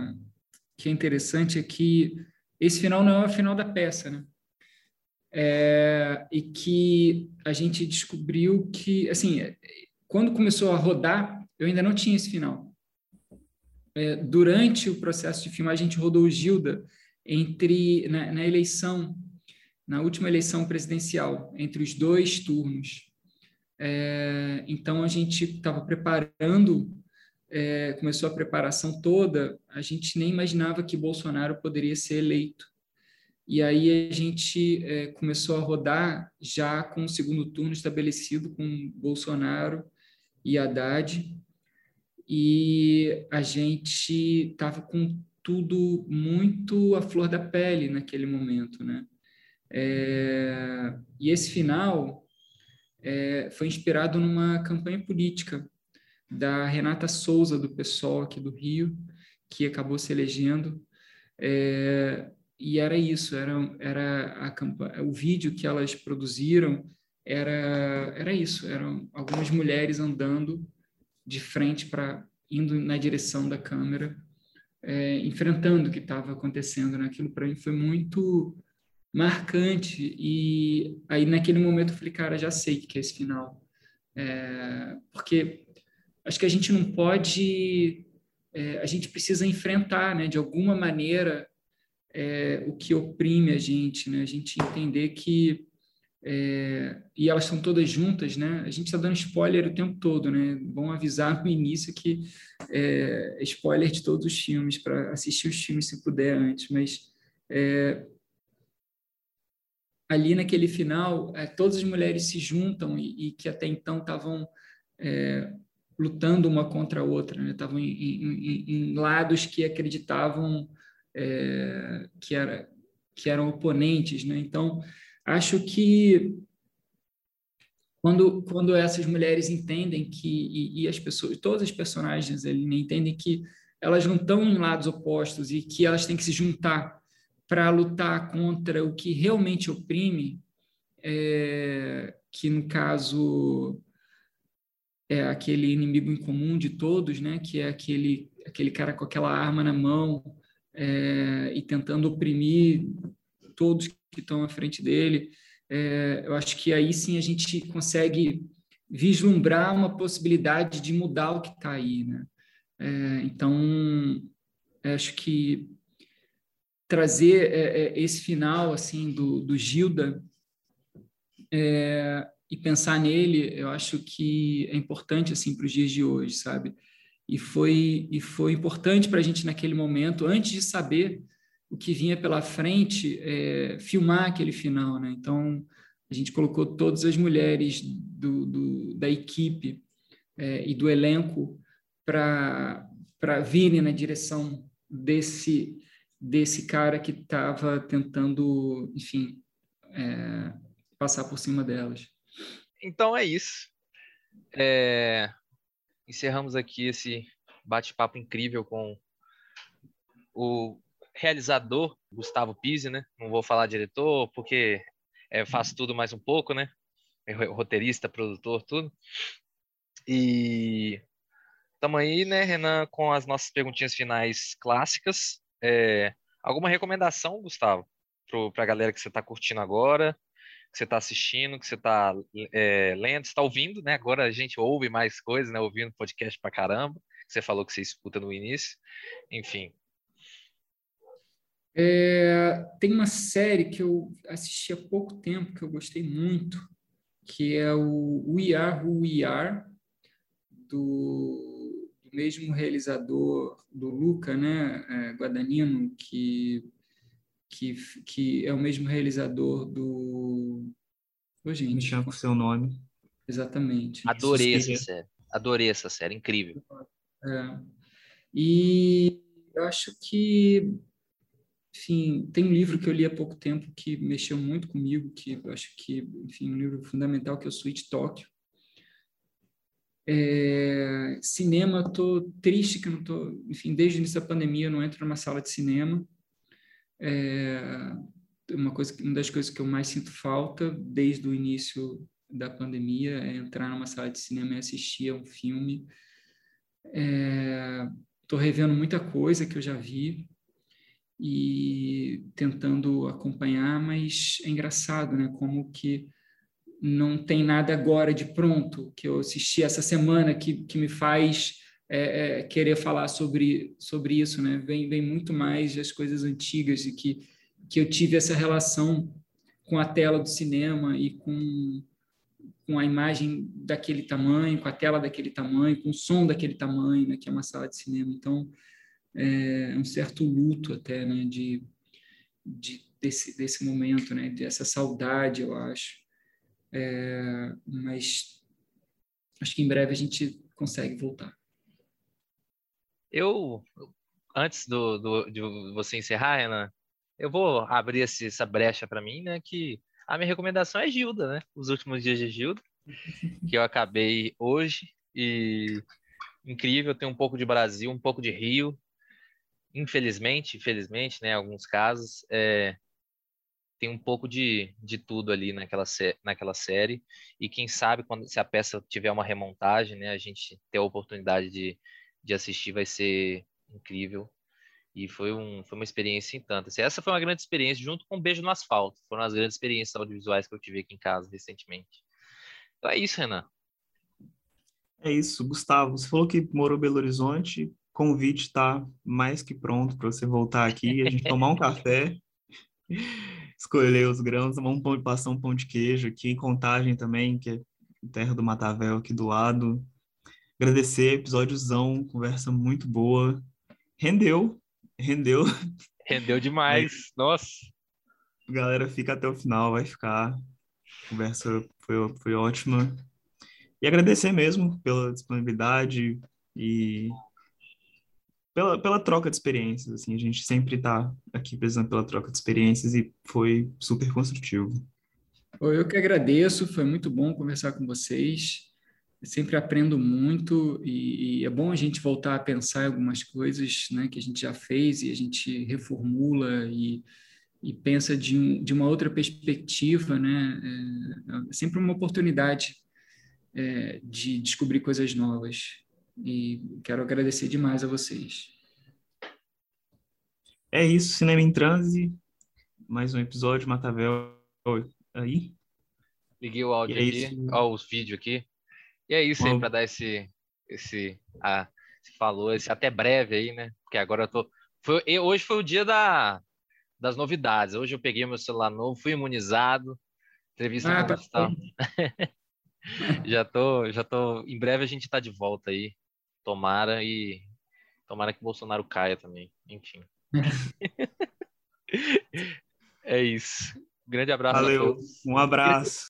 que é interessante é que esse final não é o final da peça, né? É, e que a gente descobriu que, assim, quando começou a rodar, eu ainda não tinha esse final. É, durante o processo de filmar, a gente rodou Gilda entre na, na eleição, na última eleição presidencial, entre os dois turnos. É, então a gente estava preparando é, começou a preparação toda, a gente nem imaginava que Bolsonaro poderia ser eleito. E aí a gente é, começou a rodar já com o segundo turno estabelecido com Bolsonaro e Haddad, e a gente estava com tudo muito à flor da pele naquele momento, né? É, e esse final é, foi inspirado numa campanha política da Renata Souza, do PSOL aqui do Rio, que acabou se elegendo. É, e era isso, era, era a, o vídeo que elas produziram era, era isso, eram algumas mulheres andando de frente para indo na direção da câmera, é, enfrentando o que estava acontecendo. Né? Para mim foi muito marcante e aí naquele momento eu falei, cara, já sei que é esse final. É, porque acho que a gente não pode, é, a gente precisa enfrentar, né, de alguma maneira, é, o que oprime a gente, né, a gente entender que é, e elas são todas juntas, né? A gente está dando spoiler o tempo todo, né? Vão avisar no início que é spoiler de todos os filmes para assistir os filmes se puder antes, mas é, ali naquele final, é, todas as mulheres se juntam e, e que até então estavam é, lutando uma contra a outra, né? estavam em, em, em, lados que acreditavam é, que, era, que eram oponentes. Né? Então, acho que quando, quando essas mulheres entendem que, e, e as pessoas, todas as personagens ele, entendem que elas não estão em lados opostos e que elas têm que se juntar para lutar contra o que realmente oprime, é, que no caso é aquele inimigo em comum de todos, né? Que é aquele aquele cara com aquela arma na mão é, e tentando oprimir todos que estão à frente dele. É, eu acho que aí sim a gente consegue vislumbrar uma possibilidade de mudar o que está aí, né? É, então, acho que trazer é, é, esse final assim do, do Gilda é, e pensar nele, eu acho que é importante assim para os dias de hoje, sabe? E foi e foi importante para a gente naquele momento, antes de saber o que vinha pela frente, é, filmar aquele final, né? Então a gente colocou todas as mulheres do, do da equipe é, e do elenco para virem na direção desse desse cara que estava tentando, enfim, é, passar por cima delas. Então é isso. É... Encerramos aqui esse bate-papo incrível com o realizador Gustavo Pise, né? Não vou falar diretor, porque é, faço tudo mais um pouco, né? É roteirista, produtor, tudo. E estamos aí, né, Renan, com as nossas perguntinhas finais clássicas. É, alguma recomendação, Gustavo, para a galera que você está curtindo agora? Que você está assistindo, que você está é, lendo, está ouvindo, né? Agora a gente ouve mais coisas, né? Ouvindo podcast pra caramba. Você falou que você escuta no início. Enfim. É, tem uma série que eu assisti há pouco tempo que eu gostei muito, que é o We Are Who We Are, do, do mesmo realizador do Luca, né? É, Guadagnino, que que, que é o mesmo realizador do. Ô, gente. Me chama por seu nome. Exatamente. Adorei essa série. Adorei essa série, incrível. É. E eu acho que, enfim, tem um livro que eu li há pouco tempo que mexeu muito comigo, que eu acho que, enfim, um livro fundamental que é o Sweet Tóquio. É, cinema, eu tô triste que não tô, enfim, desde o início da pandemia eu não entro numa sala de cinema. É uma, coisa, uma das coisas que eu mais sinto falta desde o início da pandemia é entrar numa sala de cinema e assistir a um filme. Estou é, revendo muita coisa que eu já vi e tentando acompanhar, mas é engraçado, né? Como que não tem nada agora de pronto que eu assisti essa semana que, que me faz é, é, querer falar sobre, sobre isso, né? Vem, vem muito mais das coisas antigas e que, que eu tive essa relação com a tela do cinema e com, com a imagem daquele tamanho, com a tela daquele tamanho, com o som daquele tamanho, né? Que é uma sala de cinema. Então, é um certo luto até, né? De, de desse, desse momento, né? Dessa saudade, eu acho. É, mas acho que em breve a gente consegue voltar. Eu, antes do, do, de você encerrar, Renan, eu vou abrir esse, essa brecha para mim, né? Que a minha recomendação é Gilda, né? Os últimos dias de Gilda, que eu acabei hoje e incrível, tem um pouco de Brasil, um pouco de Rio. Infelizmente, infelizmente, né? Alguns casos é, tem um pouco de, de tudo ali naquela, naquela série e quem sabe quando se a peça tiver uma remontagem, né? A gente ter a oportunidade de de assistir vai ser incrível. E foi, um, foi uma experiência em tanto. Assim, essa foi uma grande experiência, junto com um Beijo no Asfalto. Foram as grandes experiências audiovisuais que eu tive aqui em casa recentemente. Então é isso, Renan. É isso. Gustavo, você falou que morou em Belo Horizonte. Convite está mais que pronto para você voltar aqui, a gente tomar um café, escolher os grãos, tomar um pão, passar um pão de queijo aqui em Contagem também, que é terra do Matavel aqui do lado. Agradecer, episódiozão, conversa muito boa. Rendeu, rendeu. Rendeu demais, nossa. Galera, fica até o final, vai ficar. A conversa foi, foi ótima. E agradecer mesmo pela disponibilidade e pela, pela troca de experiências. Assim, a gente sempre está aqui precisando pela troca de experiências e foi super construtivo. Eu que agradeço, foi muito bom conversar com vocês. Sempre aprendo muito e, e, é bom a gente voltar a pensar em algumas coisas né, que a gente já fez e a gente reformula e, e pensa de, de uma outra perspectiva. Né? É, é sempre uma oportunidade é, de descobrir coisas novas. E quero agradecer demais a vocês. É isso, Cinema em Transe. Mais um episódio, Matavel aí. Liguei o áudio é aqui, ó, os vídeos aqui. E é isso aí para dar esse, esse, ah, falou, esse até breve aí, né? Porque agora eu tô. Foi, hoje foi o dia da, das novidades. Hoje eu peguei meu celular novo, fui imunizado, entrevista ah, tá já tô, já tô. Em breve a gente tá de volta aí. Tomara e tomara que o Bolsonaro caia também. Enfim. é isso. Grande abraço. Valeu. Um abraço.